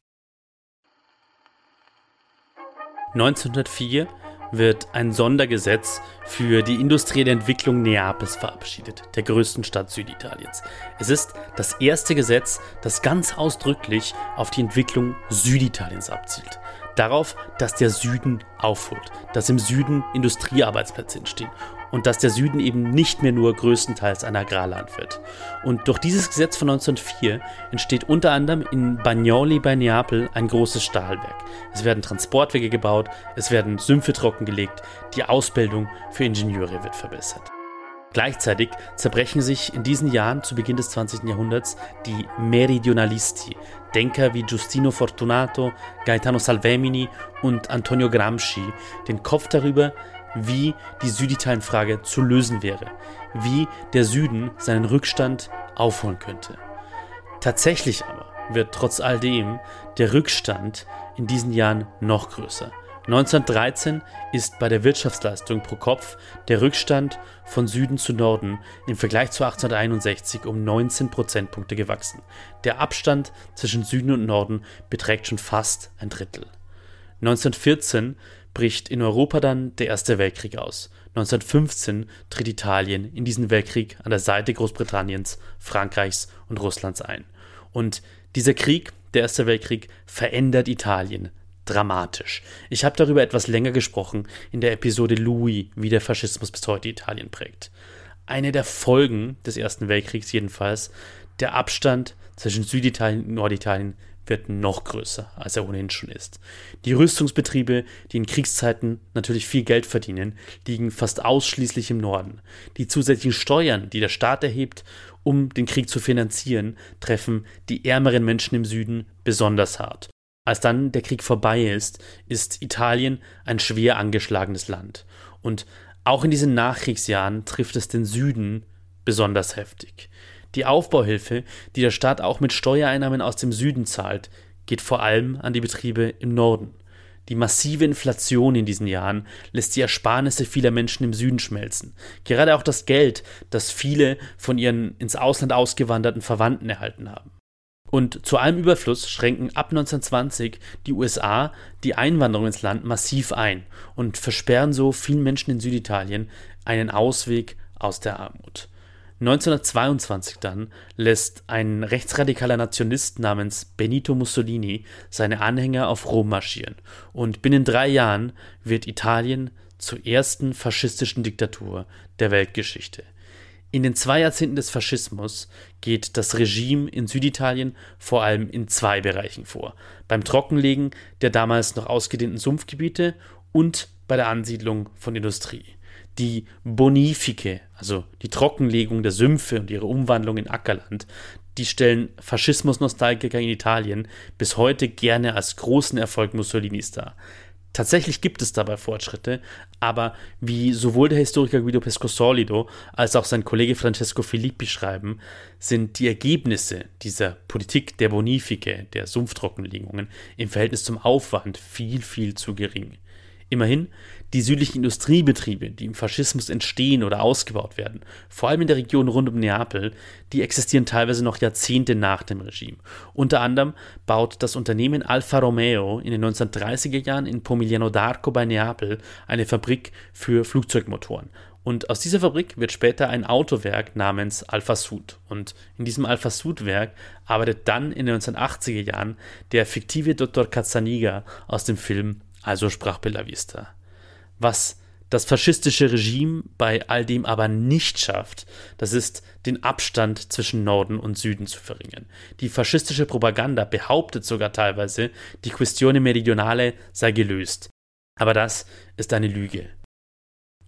1904 wird ein Sondergesetz für die industrielle Entwicklung Neapels verabschiedet, der größten Stadt Süditaliens. Es ist das erste Gesetz, das ganz ausdrücklich auf die Entwicklung Süditaliens abzielt. Darauf, dass der Süden aufholt, dass im Süden Industriearbeitsplätze entstehen und dass der Süden eben nicht mehr nur größtenteils ein Agrarland wird. Und durch dieses Gesetz von 1904 entsteht unter anderem in Bagnoli bei Neapel ein großes Stahlwerk. Es werden Transportwege gebaut, es werden Sümpfe trockengelegt, die Ausbildung für Ingenieure wird verbessert. Gleichzeitig zerbrechen sich in diesen Jahren zu Beginn des 20. Jahrhunderts die Meridionalisti, Denker wie Giustino Fortunato, Gaetano Salvemini und Antonio Gramsci, den Kopf darüber, wie die Süditalien-Frage zu lösen wäre, wie der Süden seinen Rückstand aufholen könnte. Tatsächlich aber wird trotz all dem der Rückstand in diesen Jahren noch größer. 1913 ist bei der Wirtschaftsleistung pro Kopf der Rückstand von Süden zu Norden im Vergleich zu 1861 um 19 Prozentpunkte gewachsen. Der Abstand zwischen Süden und Norden beträgt schon fast ein Drittel. 1914 bricht in Europa dann der Erste Weltkrieg aus. 1915 tritt Italien in diesen Weltkrieg an der Seite Großbritanniens, Frankreichs und Russlands ein. Und dieser Krieg, der Erste Weltkrieg, verändert Italien dramatisch. Ich habe darüber etwas länger gesprochen in der Episode Louis, wie der Faschismus bis heute Italien prägt. Eine der Folgen des Ersten Weltkriegs jedenfalls, der Abstand zwischen Süditalien und Norditalien wird noch größer, als er ohnehin schon ist. Die Rüstungsbetriebe, die in Kriegszeiten natürlich viel Geld verdienen, liegen fast ausschließlich im Norden. Die zusätzlichen Steuern, die der Staat erhebt, um den Krieg zu finanzieren, treffen die ärmeren Menschen im Süden besonders hart. Als dann der Krieg vorbei ist, ist Italien ein schwer angeschlagenes Land. Und auch in diesen Nachkriegsjahren trifft es den Süden besonders heftig. Die Aufbauhilfe, die der Staat auch mit Steuereinnahmen aus dem Süden zahlt, geht vor allem an die Betriebe im Norden. Die massive Inflation in diesen Jahren lässt die Ersparnisse vieler Menschen im Süden schmelzen. Gerade auch das Geld, das viele von ihren ins Ausland ausgewanderten Verwandten erhalten haben. Und zu allem Überfluss schränken ab 1920 die USA die Einwanderung ins Land massiv ein und versperren so vielen Menschen in Süditalien einen Ausweg aus der Armut. 1922 dann lässt ein rechtsradikaler Nationalist namens Benito Mussolini seine Anhänger auf Rom marschieren und binnen drei Jahren wird Italien zur ersten faschistischen Diktatur der Weltgeschichte. In den zwei Jahrzehnten des Faschismus geht das Regime in Süditalien vor allem in zwei Bereichen vor. Beim Trockenlegen der damals noch ausgedehnten Sumpfgebiete und bei der Ansiedlung von Industrie die Bonifike, also die Trockenlegung der Sümpfe und ihre Umwandlung in Ackerland, die stellen Faschismus-Nostalgiker in Italien bis heute gerne als großen Erfolg Mussolinis dar. Tatsächlich gibt es dabei Fortschritte, aber wie sowohl der Historiker Guido Pescosolido als auch sein Kollege Francesco Filippi schreiben, sind die Ergebnisse dieser Politik der Bonifike, der Sumpftrockenlegungen, im Verhältnis zum Aufwand viel, viel zu gering. Immerhin, die südlichen Industriebetriebe, die im Faschismus entstehen oder ausgebaut werden, vor allem in der Region rund um Neapel, die existieren teilweise noch Jahrzehnte nach dem Regime. Unter anderem baut das Unternehmen Alfa Romeo in den 1930er Jahren in Pomigliano d'Arco bei Neapel eine Fabrik für Flugzeugmotoren. Und aus dieser Fabrik wird später ein Autowerk namens Alpha Sud. Und in diesem Alpha Sud-Werk arbeitet dann in den 1980er Jahren der fiktive Dr. Cazzaniga aus dem Film Also sprach Bella Vista. Was das faschistische Regime bei all dem aber nicht schafft, das ist, den Abstand zwischen Norden und Süden zu verringern. Die faschistische Propaganda behauptet sogar teilweise, die Questione Meridionale sei gelöst. Aber das ist eine Lüge.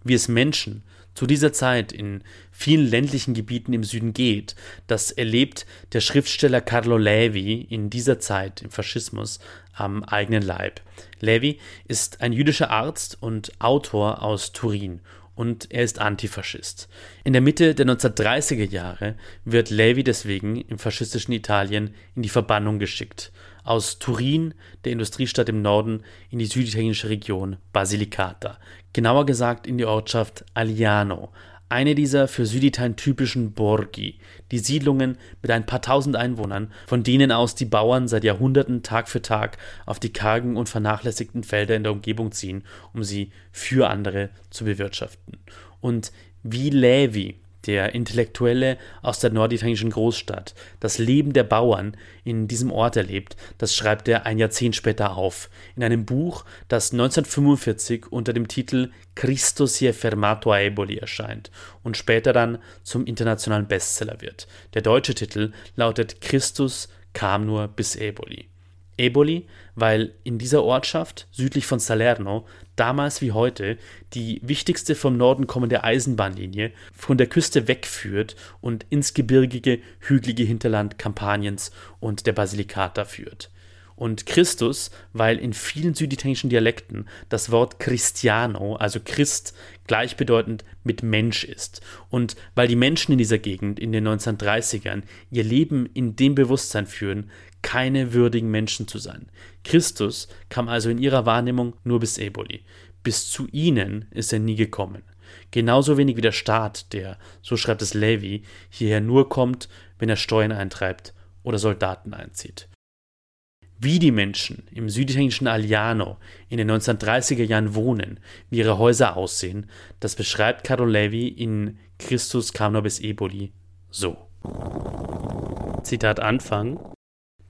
Wie es Menschen zu dieser Zeit in vielen ländlichen Gebieten im Süden geht, das erlebt der Schriftsteller Carlo Levi in dieser Zeit im Faschismus am eigenen Leib. Levi ist ein jüdischer Arzt und Autor aus Turin und er ist Antifaschist. In der Mitte der 1930er Jahre wird Levi deswegen im faschistischen Italien in die Verbannung geschickt. Aus Turin, der Industriestadt im Norden, in die süditalienische Region Basilicata, genauer gesagt in die Ortschaft Aliano, eine dieser für Süditalien typischen Borgi, die Siedlungen mit ein paar tausend Einwohnern, von denen aus die Bauern seit Jahrhunderten Tag für Tag auf die kargen und vernachlässigten Felder in der Umgebung ziehen, um sie für andere zu bewirtschaften. Und wie Levi der Intellektuelle aus der norditalienischen Großstadt, das Leben der Bauern in diesem Ort erlebt, das schreibt er ein Jahrzehnt später auf, in einem Buch, das 1945 unter dem Titel Cristo si è fermato a Eboli erscheint und später dann zum internationalen Bestseller wird. Der deutsche Titel lautet Christus kam nur bis Eboli. Eboli, weil in dieser Ortschaft südlich von Salerno damals wie heute die wichtigste vom Norden kommende Eisenbahnlinie von der Küste wegführt und ins gebirgige, hügelige Hinterland Kampaniens und der Basilikata führt. Und Christus, weil in vielen süditalienischen Dialekten das Wort Cristiano, also Christ, gleichbedeutend mit Mensch ist. Und weil die Menschen in dieser Gegend in den 1930ern ihr Leben in dem Bewusstsein führen, keine würdigen Menschen zu sein. Christus kam also in ihrer Wahrnehmung nur bis Eboli. Bis zu ihnen ist er nie gekommen. Genauso wenig wie der Staat, der, so schreibt es Levi, hierher nur kommt, wenn er Steuern eintreibt oder Soldaten einzieht. Wie die Menschen im süditalienischen Aliano in den 1930er Jahren wohnen, wie ihre Häuser aussehen, das beschreibt Carlo Levi in Christus kam nur bis Eboli so. Zitat Anfang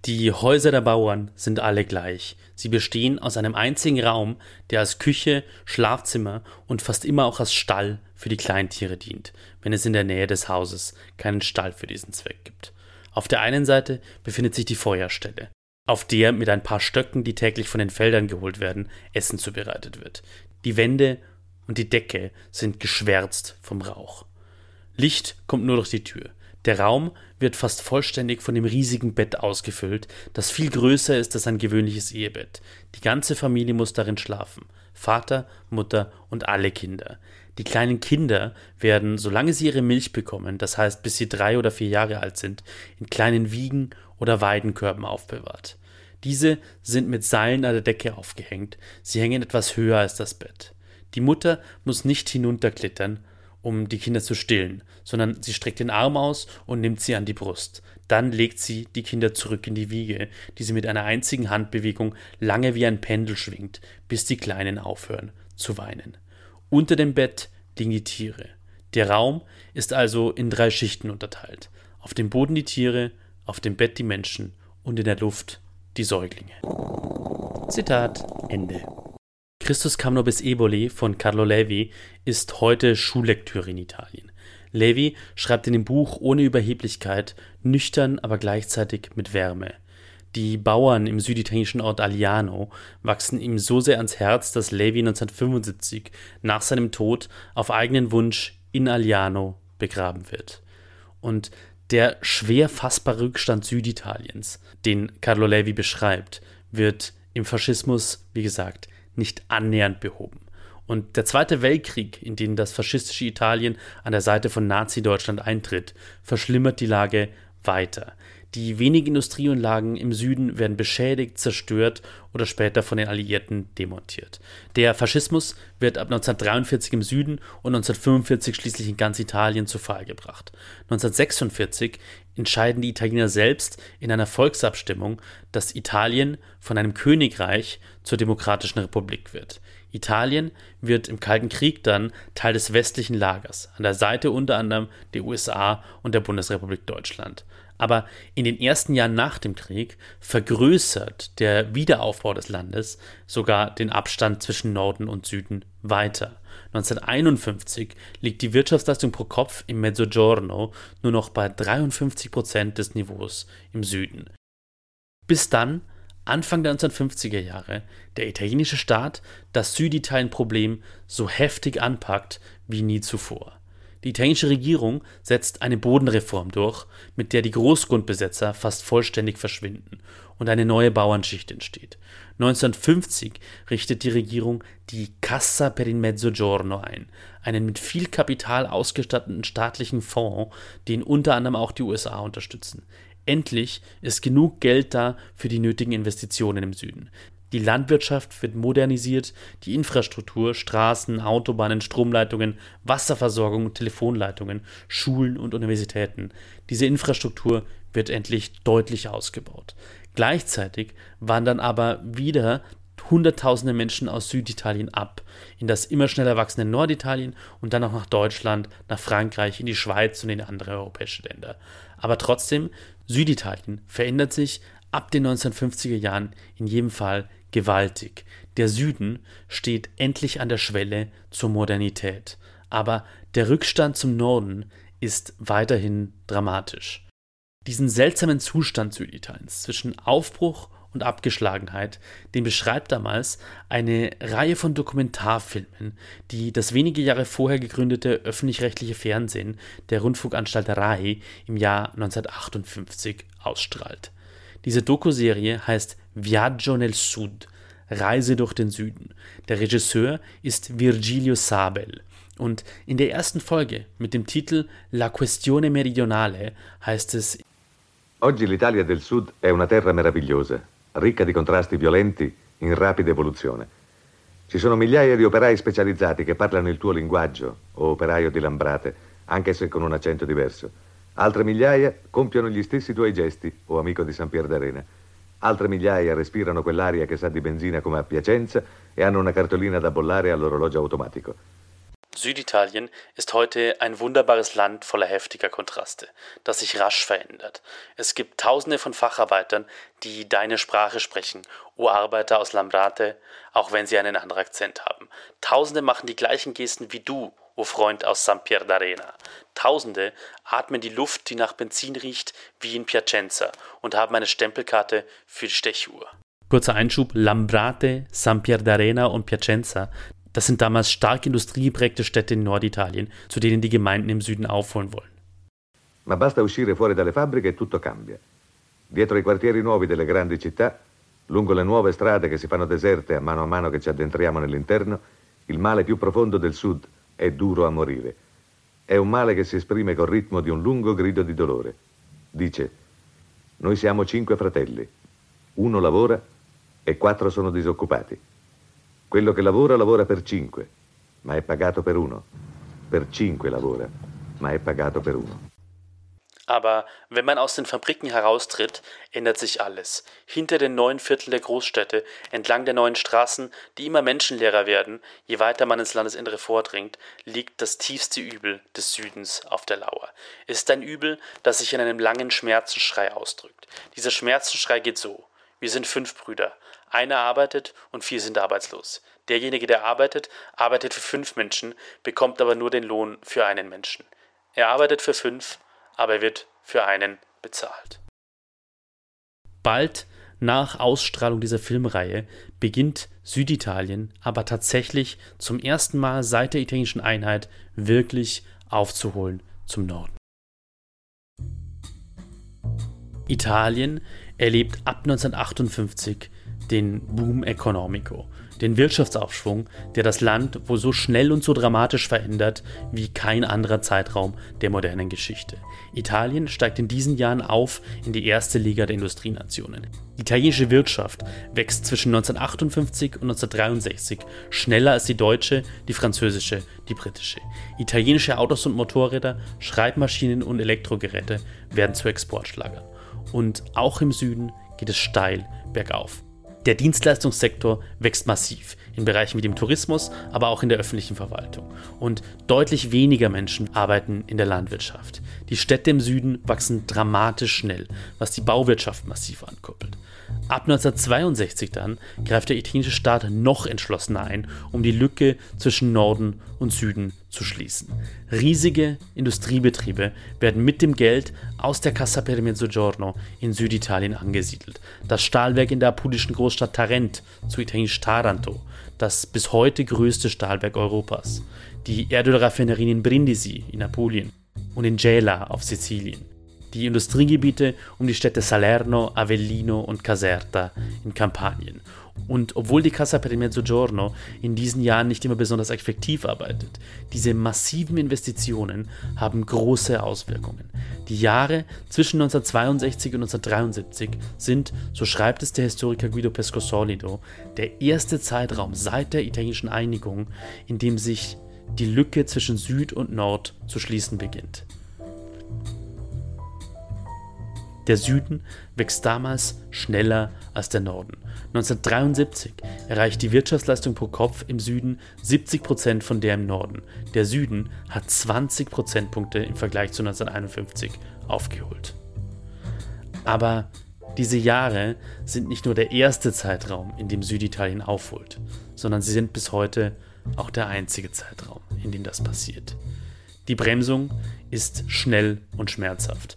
die Häuser der Bauern sind alle gleich. Sie bestehen aus einem einzigen Raum, der als Küche, Schlafzimmer und fast immer auch als Stall für die Kleintiere dient, wenn es in der Nähe des Hauses keinen Stall für diesen Zweck gibt. Auf der einen Seite befindet sich die Feuerstelle, auf der mit ein paar Stöcken, die täglich von den Feldern geholt werden, Essen zubereitet wird. Die Wände und die Decke sind geschwärzt vom Rauch. Licht kommt nur durch die Tür. Der Raum wird fast vollständig von dem riesigen Bett ausgefüllt, das viel größer ist als ein gewöhnliches Ehebett. Die ganze Familie muss darin schlafen. Vater, Mutter und alle Kinder. Die kleinen Kinder werden, solange sie ihre Milch bekommen, das heißt bis sie drei oder vier Jahre alt sind, in kleinen Wiegen oder Weidenkörben aufbewahrt. Diese sind mit Seilen an der Decke aufgehängt, sie hängen etwas höher als das Bett. Die Mutter muss nicht hinunterklettern, um die Kinder zu stillen, sondern sie streckt den Arm aus und nimmt sie an die Brust. Dann legt sie die Kinder zurück in die Wiege, die sie mit einer einzigen Handbewegung lange wie ein Pendel schwingt, bis die Kleinen aufhören zu weinen. Unter dem Bett liegen die Tiere. Der Raum ist also in drei Schichten unterteilt. Auf dem Boden die Tiere, auf dem Bett die Menschen und in der Luft die Säuglinge. Zitat Ende. Christus kam nur bis Eboli von Carlo Levi ist heute Schullektüre in Italien. Levi schreibt in dem Buch ohne Überheblichkeit, nüchtern, aber gleichzeitig mit Wärme. Die Bauern im süditalienischen Ort Aliano wachsen ihm so sehr ans Herz, dass Levi 1975 nach seinem Tod auf eigenen Wunsch in Aliano begraben wird. Und der schwer fassbare Rückstand Süditaliens, den Carlo Levi beschreibt, wird im Faschismus, wie gesagt, nicht annähernd behoben. Und der Zweite Weltkrieg, in den das faschistische Italien an der Seite von Nazi-Deutschland eintritt, verschlimmert die Lage weiter. Die wenigen Industrieanlagen im Süden werden beschädigt, zerstört oder später von den Alliierten demontiert. Der Faschismus wird ab 1943 im Süden und 1945 schließlich in ganz Italien zu Fall gebracht. 1946 entscheiden die Italiener selbst in einer Volksabstimmung, dass Italien von einem Königreich zur demokratischen Republik wird. Italien wird im Kalten Krieg dann Teil des westlichen Lagers, an der Seite unter anderem der USA und der Bundesrepublik Deutschland. Aber in den ersten Jahren nach dem Krieg vergrößert der Wiederaufbau des Landes sogar den Abstand zwischen Norden und Süden weiter. 1951 liegt die Wirtschaftsleistung pro Kopf im Mezzogiorno nur noch bei 53 Prozent des Niveaus im Süden. Bis dann Anfang der 1950er Jahre der italienische Staat das Süditalien-Problem so heftig anpackt wie nie zuvor. Die italienische Regierung setzt eine Bodenreform durch, mit der die Großgrundbesetzer fast vollständig verschwinden und eine neue Bauernschicht entsteht. 1950 richtet die Regierung die Cassa per il Mezzogiorno ein, einen mit viel Kapital ausgestatteten staatlichen Fonds, den unter anderem auch die USA unterstützen. Endlich ist genug Geld da für die nötigen Investitionen im Süden. Die Landwirtschaft wird modernisiert, die Infrastruktur, Straßen, Autobahnen, Stromleitungen, Wasserversorgung, Telefonleitungen, Schulen und Universitäten. Diese Infrastruktur wird endlich deutlich ausgebaut. Gleichzeitig wandern aber wieder Hunderttausende Menschen aus Süditalien ab, in das immer schneller wachsende Norditalien und dann auch nach Deutschland, nach Frankreich, in die Schweiz und in andere europäische Länder. Aber trotzdem, Süditalien verändert sich ab den 1950er Jahren in jedem Fall gewaltig. Der Süden steht endlich an der Schwelle zur Modernität. Aber der Rückstand zum Norden ist weiterhin dramatisch. Diesen seltsamen Zustand Süditaliens zwischen Aufbruch und Abgeschlagenheit, den beschreibt damals eine Reihe von Dokumentarfilmen, die das wenige Jahre vorher gegründete öffentlich-rechtliche Fernsehen der Rundfunkanstalt RAI im Jahr 1958 ausstrahlt. Diese Dokuserie heißt Viaggio nel Sud, Reise durch den Süden. Der Regisseur ist Virgilio Sabel. Und in der ersten Folge mit dem Titel La questione meridionale heißt es Oggi l'Italia del Sud è una terra meravigliosa, ricca di contrasti violenti, in rapida evoluzione. Ci sono migliaia di operai specializzati che parlano il tuo linguaggio, o operaio di Lambrate, anche se con un accento diverso. Altre migliaia compiono gli stessi tuoi gesti, o amico di San Pier d'Arena. Altre migliaia respirano quell'aria che sa di benzina come a Piacenza e hanno una cartolina da bollare all'orologio automatico. Süditalien ist heute ein wunderbares Land voller heftiger Kontraste, das sich rasch verändert. Es gibt Tausende von Facharbeitern, die deine Sprache sprechen, o Arbeiter aus Lambrate, auch wenn sie einen anderen Akzent haben. Tausende machen die gleichen Gesten wie du, o Freund aus San Pier d'Arena. Tausende atmen die Luft, die nach Benzin riecht, wie in Piacenza und haben eine Stempelkarte für die Stechuhr. Kurzer Einschub, Lambrate, San Pier d'Arena und Piacenza, das sind damals stark industriegeprägte Städte in Norditalien, zu denen die Gemeinden im Süden aufholen wollen. Ma basta uscire fuori dalle fabbriche e tutto cambia. Dietro i quartieri nuovi delle grandi città, lungo le nuove strade che si fanno deserte a mano a mano che ci addentriamo nell'interno, il male più profondo del sud è duro a morire. È un male che si esprime col ritmo di un lungo grido di dolore. Dice, noi siamo cinque fratelli, uno lavora e quattro sono disoccupati. Quello che lavora lavora per cinque, ma è pagato per uno. Per cinque lavora, ma è pagato per uno. Aber wenn man aus den Fabriken heraustritt, ändert sich alles. Hinter den neuen Vierteln der Großstädte, entlang der neuen Straßen, die immer menschenleerer werden, je weiter man ins Landesinnere vordringt, liegt das tiefste Übel des Südens auf der Lauer. Es ist ein Übel, das sich in einem langen Schmerzensschrei ausdrückt. Dieser Schmerzensschrei geht so. Wir sind fünf Brüder. Einer arbeitet und vier sind arbeitslos. Derjenige, der arbeitet, arbeitet für fünf Menschen, bekommt aber nur den Lohn für einen Menschen. Er arbeitet für fünf, aber er wird für einen bezahlt. Bald nach Ausstrahlung dieser Filmreihe beginnt Süditalien aber tatsächlich zum ersten Mal seit der italienischen Einheit wirklich aufzuholen zum Norden. Italien erlebt ab 1958 den Boom Economico, den Wirtschaftsaufschwung, der das Land wohl so schnell und so dramatisch verändert wie kein anderer Zeitraum der modernen Geschichte. Italien steigt in diesen Jahren auf in die erste Liga der Industrienationen. Die italienische Wirtschaft wächst zwischen 1958 und 1963 schneller als die deutsche, die französische, die britische. Italienische Autos und Motorräder, Schreibmaschinen und Elektrogeräte werden zu Exportschlagern. Und auch im Süden geht es steil bergauf. Der Dienstleistungssektor wächst massiv in Bereichen wie dem Tourismus, aber auch in der öffentlichen Verwaltung. Und deutlich weniger Menschen arbeiten in der Landwirtschaft. Die Städte im Süden wachsen dramatisch schnell, was die Bauwirtschaft massiv ankuppelt. Ab 1962 dann greift der italienische Staat noch entschlossener ein, um die Lücke zwischen Norden und Süden zu schließen. Riesige Industriebetriebe werden mit dem Geld aus der Cassa per Mezzogiorno in Süditalien angesiedelt. Das Stahlwerk in der apulischen Großstadt Tarent, zu italienisch Taranto, das bis heute größte Stahlwerk Europas. Die Erdölraffinerien in Brindisi in Apulien und in Gela auf Sizilien die Industriegebiete um die Städte Salerno, Avellino und Caserta in Kampanien. Und obwohl die Casa per Mezzogiorno in diesen Jahren nicht immer besonders effektiv arbeitet, diese massiven Investitionen haben große Auswirkungen. Die Jahre zwischen 1962 und 1973 sind, so schreibt es der Historiker Guido Pescosolido, der erste Zeitraum seit der italienischen Einigung, in dem sich die Lücke zwischen Süd und Nord zu schließen beginnt. Der Süden wächst damals schneller als der Norden. 1973 erreicht die Wirtschaftsleistung pro Kopf im Süden 70 Prozent von der im Norden. Der Süden hat 20 Prozentpunkte im Vergleich zu 1951 aufgeholt. Aber diese Jahre sind nicht nur der erste Zeitraum, in dem Süditalien aufholt, sondern sie sind bis heute auch der einzige Zeitraum, in dem das passiert. Die Bremsung ist schnell und schmerzhaft.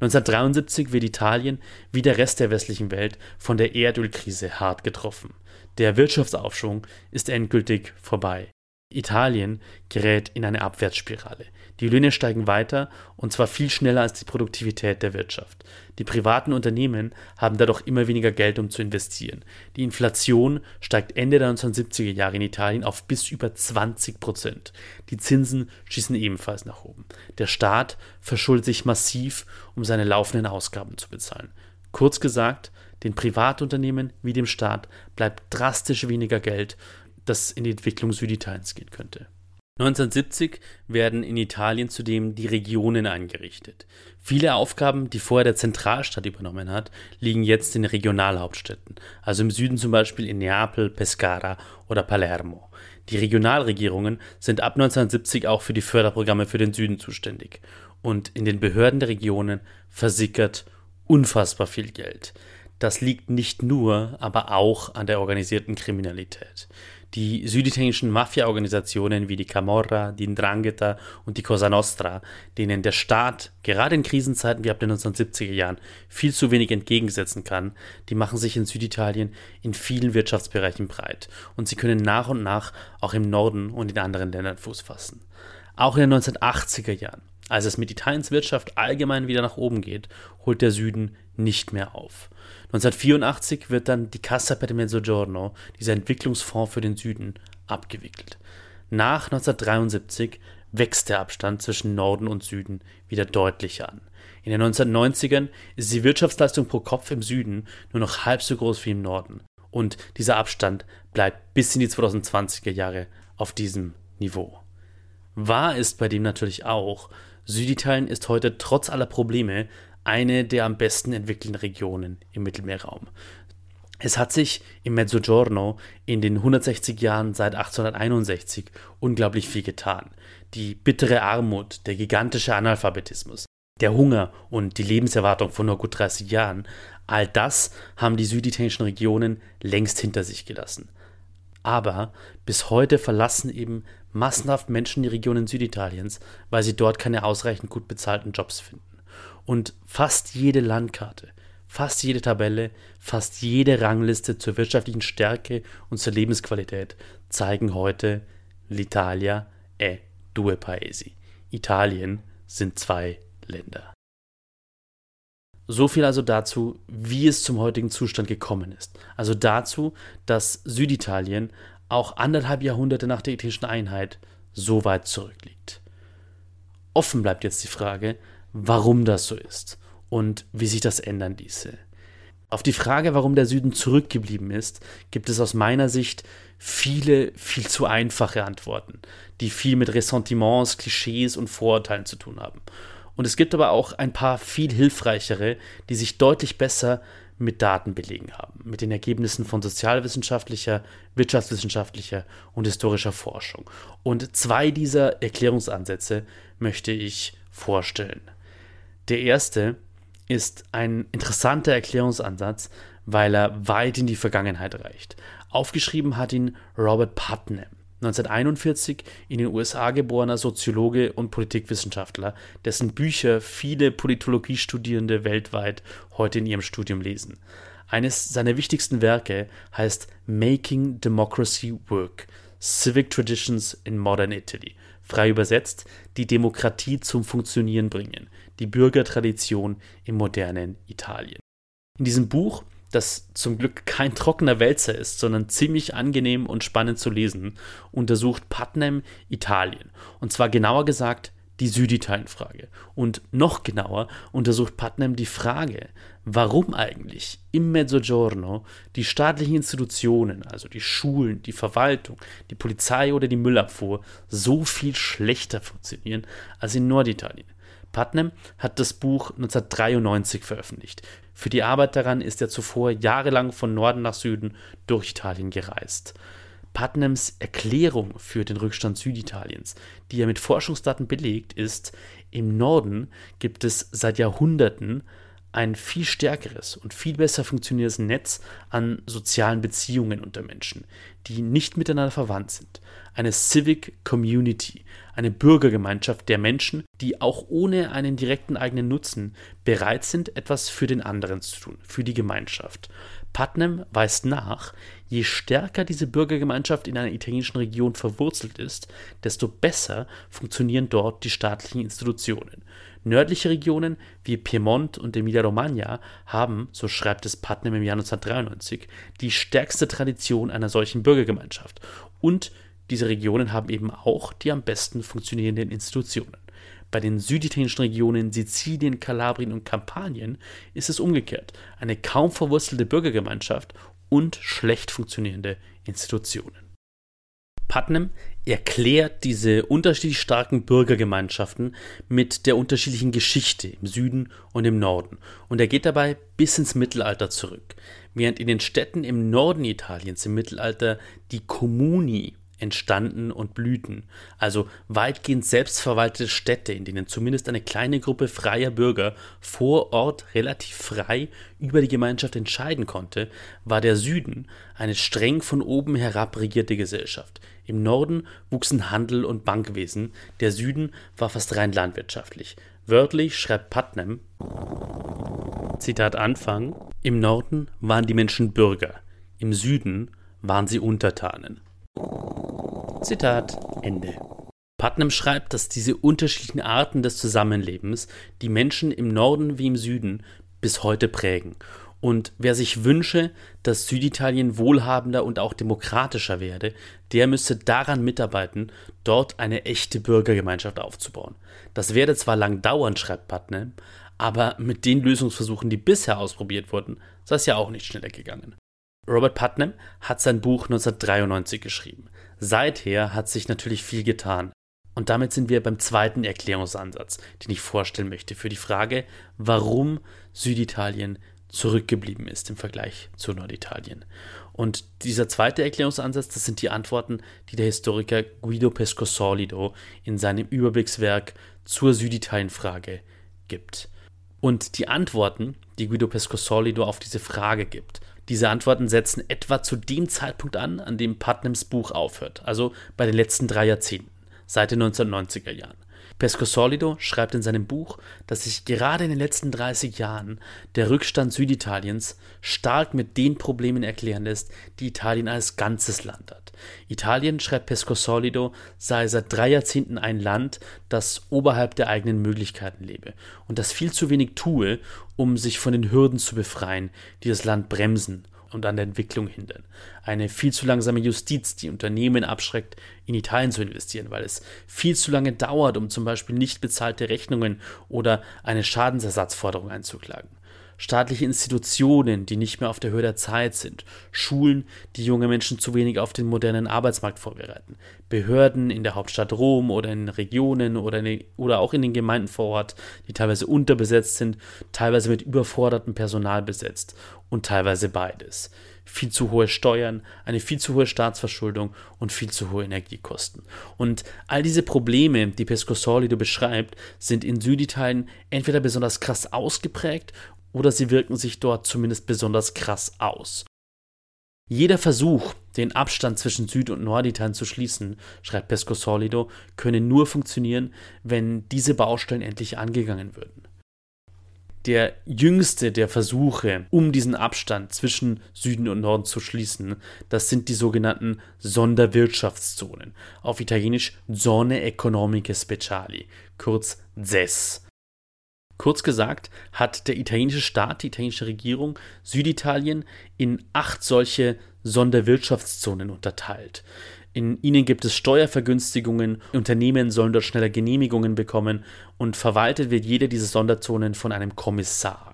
1973 wird Italien, wie der Rest der westlichen Welt, von der Erdölkrise hart getroffen. Der Wirtschaftsaufschwung ist endgültig vorbei. Italien gerät in eine Abwärtsspirale. Die Löhne steigen weiter und zwar viel schneller als die Produktivität der Wirtschaft. Die privaten Unternehmen haben dadurch immer weniger Geld, um zu investieren. Die Inflation steigt Ende der 1970er Jahre in Italien auf bis über 20 Prozent. Die Zinsen schießen ebenfalls nach oben. Der Staat verschuldet sich massiv, um seine laufenden Ausgaben zu bezahlen. Kurz gesagt, den Privatunternehmen wie dem Staat bleibt drastisch weniger Geld, das in die Entwicklung Süditaliens gehen könnte. 1970 werden in Italien zudem die Regionen eingerichtet. Viele Aufgaben, die vorher der Zentralstaat übernommen hat, liegen jetzt in Regionalhauptstädten, also im Süden zum Beispiel in Neapel, Pescara oder Palermo. Die Regionalregierungen sind ab 1970 auch für die Förderprogramme für den Süden zuständig. Und in den Behörden der Regionen versickert unfassbar viel Geld. Das liegt nicht nur, aber auch an der organisierten Kriminalität. Die süditalienischen Mafia-Organisationen wie die Camorra, die Ndrangheta und die Cosa Nostra, denen der Staat gerade in Krisenzeiten wie ab den 1970er Jahren viel zu wenig entgegensetzen kann, die machen sich in Süditalien in vielen Wirtschaftsbereichen breit und sie können nach und nach auch im Norden und in anderen Ländern Fuß fassen. Auch in den 1980er Jahren, als es mit Italiens Wirtschaft allgemein wieder nach oben geht, holt der Süden nicht mehr auf. 1984 wird dann die Cassa per Mezzogiorno, dieser Entwicklungsfonds für den Süden, abgewickelt. Nach 1973 wächst der Abstand zwischen Norden und Süden wieder deutlich an. In den 1990ern ist die Wirtschaftsleistung pro Kopf im Süden nur noch halb so groß wie im Norden. Und dieser Abstand bleibt bis in die 2020er Jahre auf diesem Niveau. Wahr ist bei dem natürlich auch, Süditalien ist heute trotz aller Probleme eine der am besten entwickelten Regionen im Mittelmeerraum. Es hat sich im Mezzogiorno in den 160 Jahren seit 1861 unglaublich viel getan. Die bittere Armut, der gigantische Analphabetismus, der Hunger und die Lebenserwartung von nur gut 30 Jahren, all das haben die süditalienischen Regionen längst hinter sich gelassen. Aber bis heute verlassen eben massenhaft Menschen die Regionen Süditaliens, weil sie dort keine ausreichend gut bezahlten Jobs finden. Und fast jede Landkarte, fast jede Tabelle, fast jede Rangliste zur wirtschaftlichen Stärke und zur Lebensqualität zeigen heute l'Italia è due paesi. Italien sind zwei Länder. So viel also dazu, wie es zum heutigen Zustand gekommen ist. Also dazu, dass Süditalien auch anderthalb Jahrhunderte nach der italienischen Einheit so weit zurückliegt. Offen bleibt jetzt die Frage, warum das so ist und wie sich das ändern ließe. Auf die Frage, warum der Süden zurückgeblieben ist, gibt es aus meiner Sicht viele, viel zu einfache Antworten, die viel mit Ressentiments, Klischees und Vorurteilen zu tun haben. Und es gibt aber auch ein paar viel hilfreichere, die sich deutlich besser mit Daten belegen haben, mit den Ergebnissen von sozialwissenschaftlicher, wirtschaftswissenschaftlicher und historischer Forschung. Und zwei dieser Erklärungsansätze möchte ich vorstellen. Der erste ist ein interessanter Erklärungsansatz, weil er weit in die Vergangenheit reicht. Aufgeschrieben hat ihn Robert Putnam. 1941 in den USA geborener Soziologe und Politikwissenschaftler, dessen Bücher viele Politologiestudierende weltweit heute in ihrem Studium lesen. Eines seiner wichtigsten Werke heißt Making Democracy Work Civic Traditions in Modern Italy. Frei übersetzt, die Demokratie zum Funktionieren bringen, die Bürgertradition im modernen Italien. In diesem Buch das zum Glück kein trockener Wälzer ist, sondern ziemlich angenehm und spannend zu lesen, untersucht Putnam Italien. Und zwar genauer gesagt die Süditalienfrage. Und noch genauer untersucht Putnam die Frage, warum eigentlich im Mezzogiorno die staatlichen Institutionen, also die Schulen, die Verwaltung, die Polizei oder die Müllabfuhr, so viel schlechter funktionieren als in Norditalien. Putnam hat das Buch 1993 veröffentlicht. Für die Arbeit daran ist er zuvor jahrelang von Norden nach Süden durch Italien gereist. Putnams Erklärung für den Rückstand Süditaliens, die er mit Forschungsdaten belegt, ist, im Norden gibt es seit Jahrhunderten ein viel stärkeres und viel besser funktionierendes Netz an sozialen Beziehungen unter Menschen, die nicht miteinander verwandt sind. Eine Civic Community, eine Bürgergemeinschaft der Menschen, die auch ohne einen direkten eigenen Nutzen bereit sind, etwas für den anderen zu tun, für die Gemeinschaft. Putnam weist nach, je stärker diese Bürgergemeinschaft in einer italienischen Region verwurzelt ist, desto besser funktionieren dort die staatlichen Institutionen. Nördliche Regionen wie Piemont und Emilia-Romagna haben, so schreibt es Putnam im Jahr 1993, die stärkste Tradition einer solchen Bürgergemeinschaft. Und diese Regionen haben eben auch die am besten funktionierenden Institutionen. Bei den süditalienischen Regionen Sizilien, Kalabrien und Kampanien ist es umgekehrt. Eine kaum verwurzelte Bürgergemeinschaft und schlecht funktionierende Institutionen. Putnam erklärt diese unterschiedlich starken Bürgergemeinschaften mit der unterschiedlichen Geschichte im Süden und im Norden. Und er geht dabei bis ins Mittelalter zurück. Während in den Städten im Norden Italiens im Mittelalter die Kommuni entstanden und blühten, also weitgehend selbstverwaltete Städte, in denen zumindest eine kleine Gruppe freier Bürger vor Ort relativ frei über die Gemeinschaft entscheiden konnte, war der Süden eine streng von oben herab regierte Gesellschaft. Im Norden wuchsen Handel und Bankwesen, der Süden war fast rein landwirtschaftlich. Wörtlich schreibt Putnam, Zitat Anfang, im Norden waren die Menschen Bürger, im Süden waren sie Untertanen. Zitat Ende. Putnam schreibt, dass diese unterschiedlichen Arten des Zusammenlebens die Menschen im Norden wie im Süden bis heute prägen. Und wer sich wünsche, dass Süditalien wohlhabender und auch demokratischer werde, der müsse daran mitarbeiten, dort eine echte Bürgergemeinschaft aufzubauen. Das werde zwar lang dauern, schreibt Putnam, aber mit den Lösungsversuchen, die bisher ausprobiert wurden, sei es ja auch nicht schneller gegangen. Robert Putnam hat sein Buch 1993 geschrieben. Seither hat sich natürlich viel getan. Und damit sind wir beim zweiten Erklärungsansatz, den ich vorstellen möchte, für die Frage, warum Süditalien zurückgeblieben ist im Vergleich zu Norditalien. Und dieser zweite Erklärungsansatz, das sind die Antworten, die der Historiker Guido Pescosolido in seinem Überblickswerk zur Süditalienfrage gibt. Und die Antworten, die Guido Pescosolido auf diese Frage gibt, diese Antworten setzen etwa zu dem Zeitpunkt an, an dem Putnams Buch aufhört, also bei den letzten drei Jahrzehnten, seit den 1990er Jahren. Pescosolido schreibt in seinem Buch, dass sich gerade in den letzten 30 Jahren der Rückstand Süditaliens stark mit den Problemen erklären lässt, die Italien als ganzes Land hat. Italien, schreibt Pescosolido, sei seit drei Jahrzehnten ein Land, das oberhalb der eigenen Möglichkeiten lebe und das viel zu wenig tue, um sich von den Hürden zu befreien, die das Land bremsen und an der Entwicklung hindern. Eine viel zu langsame Justiz, die Unternehmen abschreckt, in Italien zu investieren, weil es viel zu lange dauert, um zum Beispiel nicht bezahlte Rechnungen oder eine Schadensersatzforderung einzuklagen staatliche Institutionen, die nicht mehr auf der Höhe der Zeit sind, Schulen, die junge Menschen zu wenig auf den modernen Arbeitsmarkt vorbereiten, Behörden in der Hauptstadt Rom oder in Regionen oder, in den, oder auch in den Gemeinden vor Ort, die teilweise unterbesetzt sind, teilweise mit überfordertem Personal besetzt und teilweise beides. viel zu hohe Steuern, eine viel zu hohe Staatsverschuldung und viel zu hohe Energiekosten. Und all diese Probleme, die Pesco Solido beschreibt, sind in Süditalien entweder besonders krass ausgeprägt oder sie wirken sich dort zumindest besonders krass aus. Jeder Versuch, den Abstand zwischen Süd- und Norditalien zu schließen, schreibt Pesco Solido, könne nur funktionieren, wenn diese Baustellen endlich angegangen würden. Der jüngste der Versuche, um diesen Abstand zwischen Süden und Norden zu schließen, das sind die sogenannten Sonderwirtschaftszonen, auf Italienisch Zone Economiche Speciali, kurz ZES. Kurz gesagt hat der italienische Staat, die italienische Regierung Süditalien in acht solche Sonderwirtschaftszonen unterteilt. In ihnen gibt es Steuervergünstigungen, Unternehmen sollen dort schneller Genehmigungen bekommen und verwaltet wird jede dieser Sonderzonen von einem Kommissar.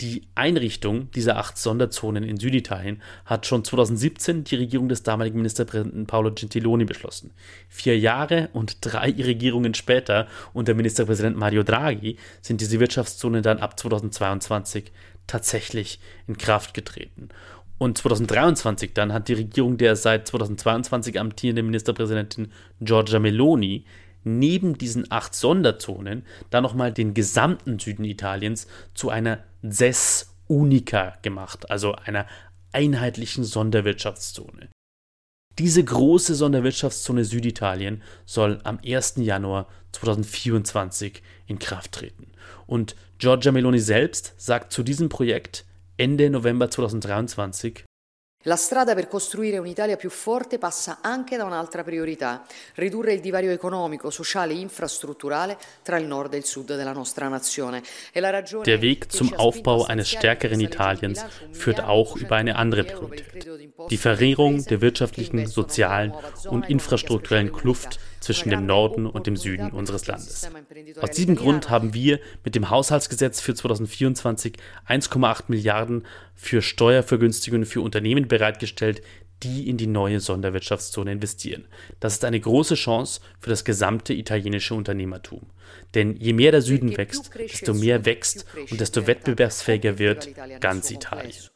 Die Einrichtung dieser acht Sonderzonen in Süditalien hat schon 2017 die Regierung des damaligen Ministerpräsidenten Paolo Gentiloni beschlossen. Vier Jahre und drei Regierungen später unter Ministerpräsident Mario Draghi sind diese Wirtschaftszonen dann ab 2022 tatsächlich in Kraft getreten. Und 2023 dann hat die Regierung der seit 2022 amtierenden Ministerpräsidentin Giorgia Meloni neben diesen acht Sonderzonen dann nochmal den gesamten Süden Italiens zu einer Ses Unica gemacht, also einer einheitlichen Sonderwirtschaftszone. Diese große Sonderwirtschaftszone Süditalien soll am 1. Januar 2024 in Kraft treten. Und Giorgia Meloni selbst sagt zu diesem Projekt Ende November 2023, La strada per costruire un'Italia più forte passa anche da un'altra priorità, ridurre il divario economico, sociale e infrastrutturale tra il nord e il sud della nostra nazione. E Der Weg zum Aufbau eines stärkeren Italiens führt auch über eine andere Priorität. Die Verringerung der wirtschaftlichen, sozialen und infrastrukturellen Kluft zwischen dem Norden und dem Süden unseres Landes. Aus diesem Grund haben wir mit dem Haushaltsgesetz für 2024 1,8 Milliarden für Steuervergünstigungen für Unternehmen bereitgestellt, die in die neue Sonderwirtschaftszone investieren. Das ist eine große Chance für das gesamte italienische Unternehmertum. Denn je mehr der Süden wächst, desto mehr wächst und desto wettbewerbsfähiger wird ganz Italien.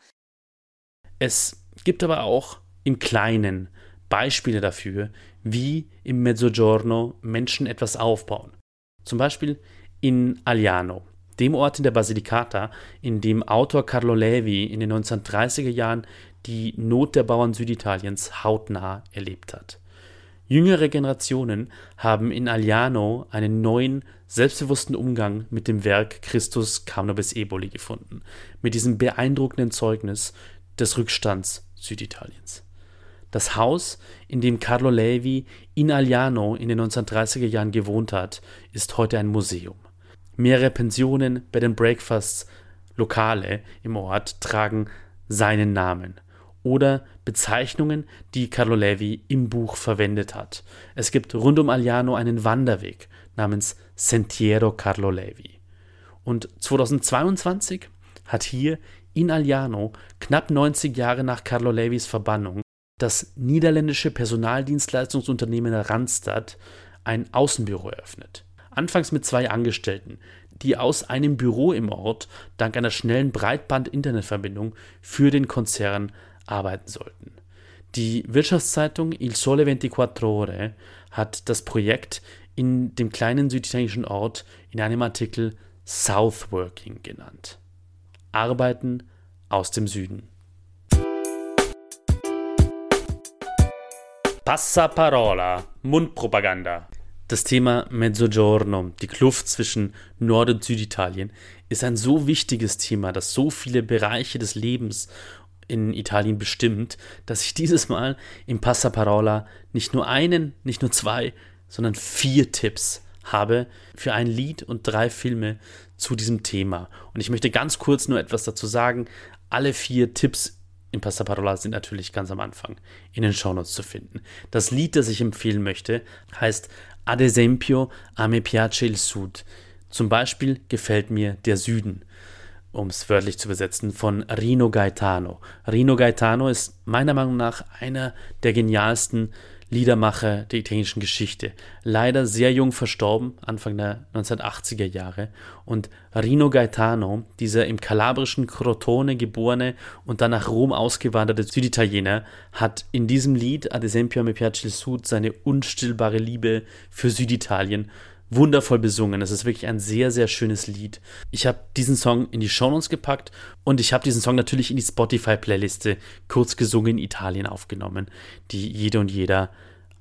Es gibt aber auch im Kleinen Beispiele dafür, wie im Mezzogiorno Menschen etwas aufbauen. Zum Beispiel in Aliano, dem Ort in der Basilicata, in dem Autor Carlo Levi in den 1930er Jahren die Not der Bauern Süditaliens hautnah erlebt hat. Jüngere Generationen haben in Aliano einen neuen, selbstbewussten Umgang mit dem Werk Christus kam nobis eboli gefunden, mit diesem beeindruckenden Zeugnis des Rückstands Süditaliens. Das Haus, in dem Carlo Levi in Agliano in den 1930er Jahren gewohnt hat, ist heute ein Museum. Mehrere Pensionen, Bed and Breakfasts, Lokale im Ort tragen seinen Namen oder Bezeichnungen, die Carlo Levi im Buch verwendet hat. Es gibt rund um Agliano einen Wanderweg namens Sentiero Carlo Levi. Und 2022 hat hier in Agliano, knapp 90 Jahre nach Carlo Levis Verbannung, das niederländische Personaldienstleistungsunternehmen Randstad ein Außenbüro eröffnet. Anfangs mit zwei Angestellten, die aus einem Büro im Ort dank einer schnellen Breitband-Internetverbindung für den Konzern arbeiten sollten. Die Wirtschaftszeitung Il Sole 24 Ore hat das Projekt in dem kleinen süditalienischen Ort in einem Artikel Southworking genannt. Arbeiten aus dem Süden. Passaparola, Mundpropaganda. Das Thema Mezzogiorno, die Kluft zwischen Nord- und Süditalien, ist ein so wichtiges Thema, das so viele Bereiche des Lebens in Italien bestimmt, dass ich dieses Mal im Passaparola nicht nur einen, nicht nur zwei, sondern vier Tipps habe für ein Lied und drei Filme zu diesem Thema. Und ich möchte ganz kurz nur etwas dazu sagen. Alle vier Tipps in Passaparola sind natürlich ganz am Anfang in den Shownotes zu finden. Das Lied, das ich empfehlen möchte, heißt Ad esempio a me piace il Sud. Zum Beispiel gefällt mir der Süden, um es wörtlich zu übersetzen, von Rino Gaetano. Rino Gaetano ist meiner Meinung nach einer der genialsten Liedermacher der italienischen Geschichte. Leider sehr jung verstorben, Anfang der 1980er Jahre. Und Rino Gaetano, dieser im kalabrischen Crotone geborene und dann nach Rom ausgewanderte Süditaliener, hat in diesem Lied, Ad esempio mi piace il Sud, seine unstillbare Liebe für Süditalien wundervoll besungen. Es ist wirklich ein sehr, sehr schönes Lied. Ich habe diesen Song in die Shownotes gepackt und ich habe diesen Song natürlich in die Spotify-Playliste kurz gesungen in Italien aufgenommen, die jede und jeder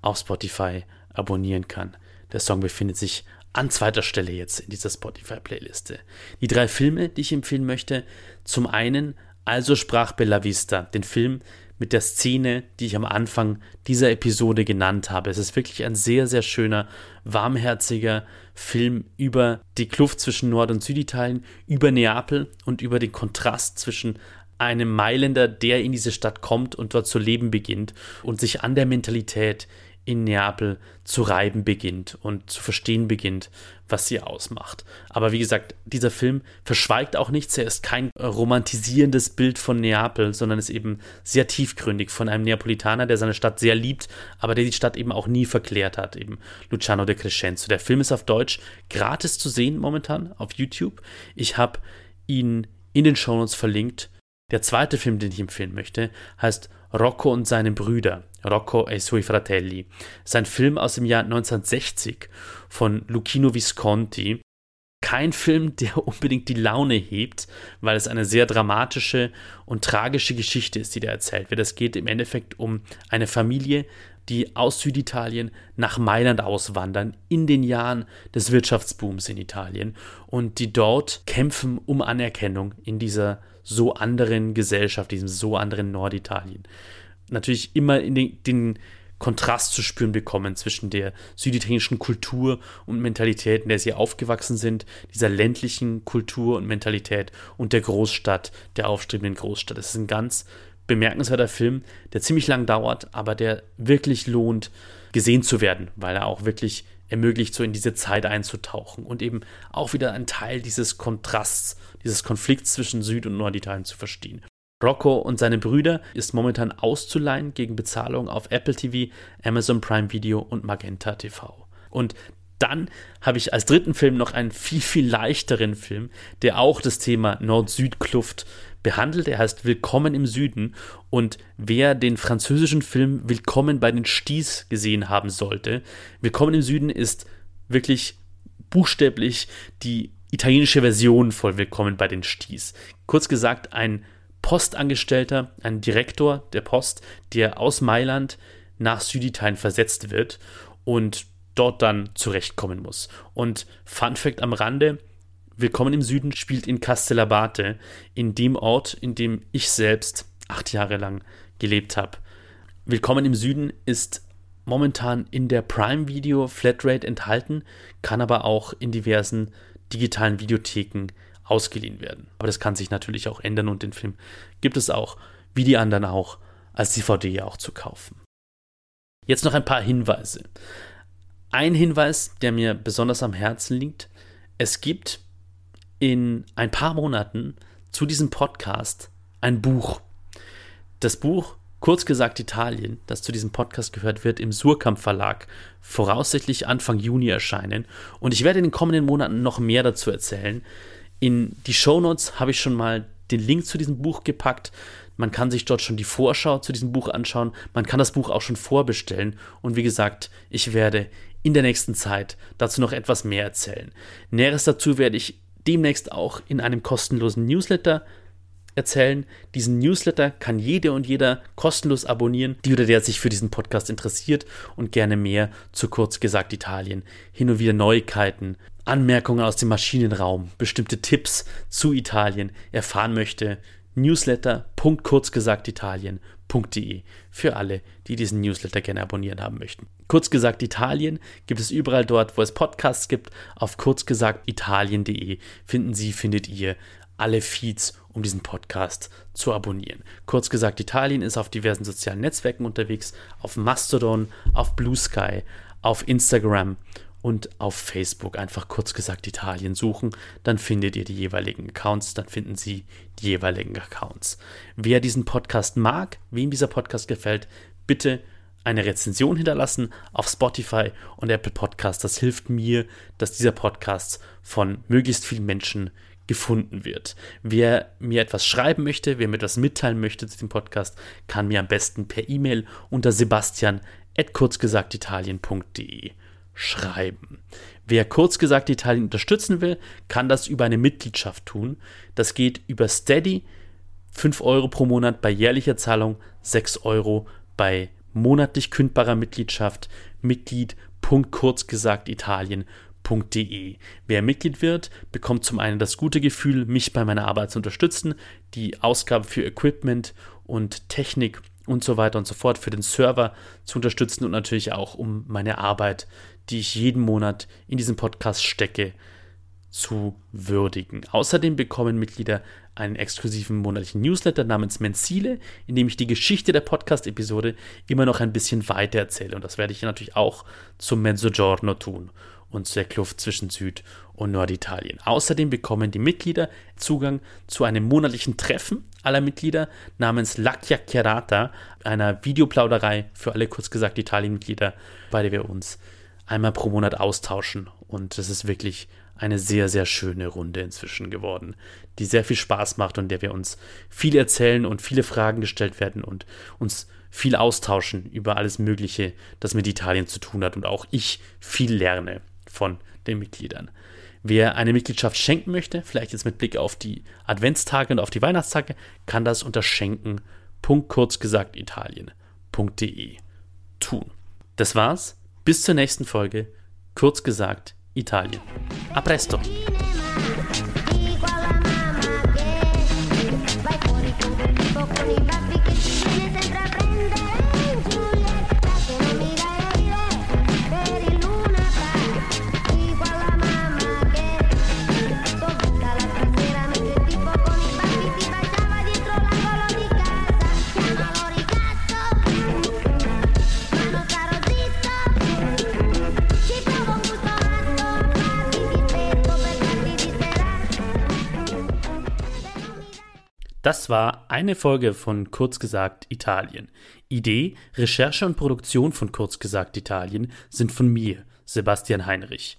auf Spotify abonnieren kann. Der Song befindet sich an zweiter Stelle jetzt in dieser Spotify-Playliste. Die drei Filme, die ich empfehlen möchte, zum einen Also sprach Bella Vista, den Film, mit der Szene, die ich am Anfang dieser Episode genannt habe. Es ist wirklich ein sehr, sehr schöner, warmherziger Film über die Kluft zwischen Nord- und Süditalien, über Neapel und über den Kontrast zwischen einem Mailänder, der in diese Stadt kommt und dort zu leben beginnt und sich an der Mentalität in Neapel zu reiben beginnt und zu verstehen beginnt, was sie ausmacht. Aber wie gesagt, dieser Film verschweigt auch nichts. Er ist kein romantisierendes Bild von Neapel, sondern ist eben sehr tiefgründig von einem Neapolitaner, der seine Stadt sehr liebt, aber der die Stadt eben auch nie verklärt hat, eben Luciano de Crescenzo. Der Film ist auf Deutsch gratis zu sehen momentan auf YouTube. Ich habe ihn in den Shownotes verlinkt. Der zweite Film, den ich empfehlen möchte, heißt Rocco und seine Brüder. Rocco e suoi fratelli. Sein Film aus dem Jahr 1960 von Lucchino Visconti. Kein Film, der unbedingt die Laune hebt, weil es eine sehr dramatische und tragische Geschichte ist, die da erzählt wird. Es geht im Endeffekt um eine Familie, die aus Süditalien nach Mailand auswandern in den Jahren des Wirtschaftsbooms in Italien und die dort kämpfen um Anerkennung in dieser so anderen Gesellschaft, diesem so anderen Norditalien. Natürlich immer in den, den Kontrast zu spüren bekommen zwischen der süditalienischen Kultur und Mentalität, in der sie aufgewachsen sind, dieser ländlichen Kultur und Mentalität und der Großstadt, der aufstrebenden Großstadt. Es ist ein ganz bemerkenswerter Film, der ziemlich lang dauert, aber der wirklich lohnt, gesehen zu werden, weil er auch wirklich ermöglicht, so in diese Zeit einzutauchen und eben auch wieder ein Teil dieses Kontrasts, dieses Konflikts zwischen Süd- und Norditalien zu verstehen. Rocco und seine Brüder ist momentan auszuleihen gegen Bezahlung auf Apple TV, Amazon Prime Video und Magenta TV. Und dann habe ich als dritten Film noch einen viel, viel leichteren Film, der auch das Thema Nord-Süd-Kluft behandelt. Er heißt Willkommen im Süden. Und wer den französischen Film Willkommen bei den Sties gesehen haben sollte, Willkommen im Süden ist wirklich buchstäblich die italienische Version von Willkommen bei den Sties. Kurz gesagt, ein Postangestellter, ein Direktor der Post, der aus Mailand nach Süditalien versetzt wird und dort dann zurechtkommen muss. Und Fun Fact am Rande: Willkommen im Süden spielt in Castellabate, in dem Ort, in dem ich selbst acht Jahre lang gelebt habe. Willkommen im Süden ist momentan in der Prime Video Flatrate enthalten, kann aber auch in diversen digitalen Videotheken ausgeliehen werden. Aber das kann sich natürlich auch ändern und den Film gibt es auch, wie die anderen auch, als DVD auch zu kaufen. Jetzt noch ein paar Hinweise. Ein Hinweis, der mir besonders am Herzen liegt, es gibt in ein paar Monaten zu diesem Podcast ein Buch. Das Buch, kurz gesagt Italien, das zu diesem Podcast gehört, wird im Surkamp Verlag voraussichtlich Anfang Juni erscheinen. Und ich werde in den kommenden Monaten noch mehr dazu erzählen. In die Shownotes habe ich schon mal den Link zu diesem Buch gepackt. Man kann sich dort schon die Vorschau zu diesem Buch anschauen. Man kann das Buch auch schon vorbestellen. Und wie gesagt, ich werde in der nächsten Zeit dazu noch etwas mehr erzählen. Näheres dazu werde ich demnächst auch in einem kostenlosen Newsletter erzählen. Diesen Newsletter kann jede und jeder kostenlos abonnieren, die oder der sich für diesen Podcast interessiert und gerne mehr zu kurz gesagt Italien, hin und wieder Neuigkeiten, Anmerkungen aus dem Maschinenraum, bestimmte Tipps zu Italien erfahren möchte. Newsletter.kurzgesagtitalien.de für alle, die diesen Newsletter gerne abonnieren haben möchten. Kurz gesagt Italien gibt es überall dort, wo es Podcasts gibt. Auf kurzgesagtitalien.de finden Sie, findet ihr alle Feeds, um diesen Podcast zu abonnieren. Kurz gesagt, Italien ist auf diversen sozialen Netzwerken unterwegs, auf Mastodon, auf Blue Sky, auf Instagram und auf Facebook einfach kurz gesagt Italien suchen, dann findet ihr die jeweiligen Accounts, dann finden Sie die jeweiligen Accounts. Wer diesen Podcast mag, wem dieser Podcast gefällt, bitte eine Rezension hinterlassen auf Spotify und Apple Podcasts. Das hilft mir, dass dieser Podcast von möglichst vielen Menschen gefunden wird. Wer mir etwas schreiben möchte, wer mir etwas mitteilen möchte zu dem Podcast, kann mir am besten per E-Mail unter sebastian.kurzgesagtitalien.de schreiben. Wer kurz gesagt Italien unterstützen will, kann das über eine Mitgliedschaft tun. Das geht über Steady, 5 Euro pro Monat bei jährlicher Zahlung, 6 Euro bei monatlich kündbarer Mitgliedschaft, mitglied.kurzgesagtitalien.de. Wer Mitglied wird, bekommt zum einen das gute Gefühl, mich bei meiner Arbeit zu unterstützen, die Ausgabe für Equipment und Technik und so weiter und so fort für den Server zu unterstützen und natürlich auch um meine Arbeit, die ich jeden Monat in diesen Podcast stecke, zu würdigen. Außerdem bekommen Mitglieder einen exklusiven monatlichen Newsletter namens Menzile, in dem ich die Geschichte der Podcast-Episode immer noch ein bisschen weiter erzähle. Und das werde ich natürlich auch zum Mezzogiorno tun und zur Kluft zwischen Süd- und Norditalien. Außerdem bekommen die Mitglieder Zugang zu einem monatlichen Treffen aller Mitglieder namens La Chiacchierata, einer Videoplauderei für alle kurz gesagt Italien-Mitglieder, bei der wir uns einmal pro Monat austauschen. Und das ist wirklich eine sehr, sehr schöne Runde inzwischen geworden, die sehr viel Spaß macht und der wir uns viel erzählen und viele Fragen gestellt werden und uns viel austauschen über alles Mögliche, das mit Italien zu tun hat und auch ich viel lerne von den Mitgliedern. Wer eine Mitgliedschaft schenken möchte, vielleicht jetzt mit Blick auf die Adventstage und auf die Weihnachtstage, kann das unter schenken.kurzgesagtitalien.de tun. Das war's. Bis zur nächsten Folge. Kurz gesagt, Italien. A presto! Das war eine Folge von Kurz gesagt Italien. Idee, Recherche und Produktion von Kurz gesagt Italien sind von mir, Sebastian Heinrich.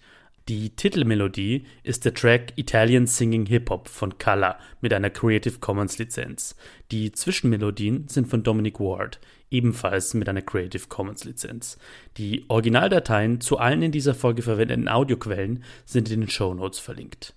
Die Titelmelodie ist der Track Italian Singing Hip Hop von Kalla mit einer Creative Commons Lizenz. Die Zwischenmelodien sind von Dominic Ward, ebenfalls mit einer Creative Commons Lizenz. Die Originaldateien zu allen in dieser Folge verwendeten Audioquellen sind in den Show Notes verlinkt.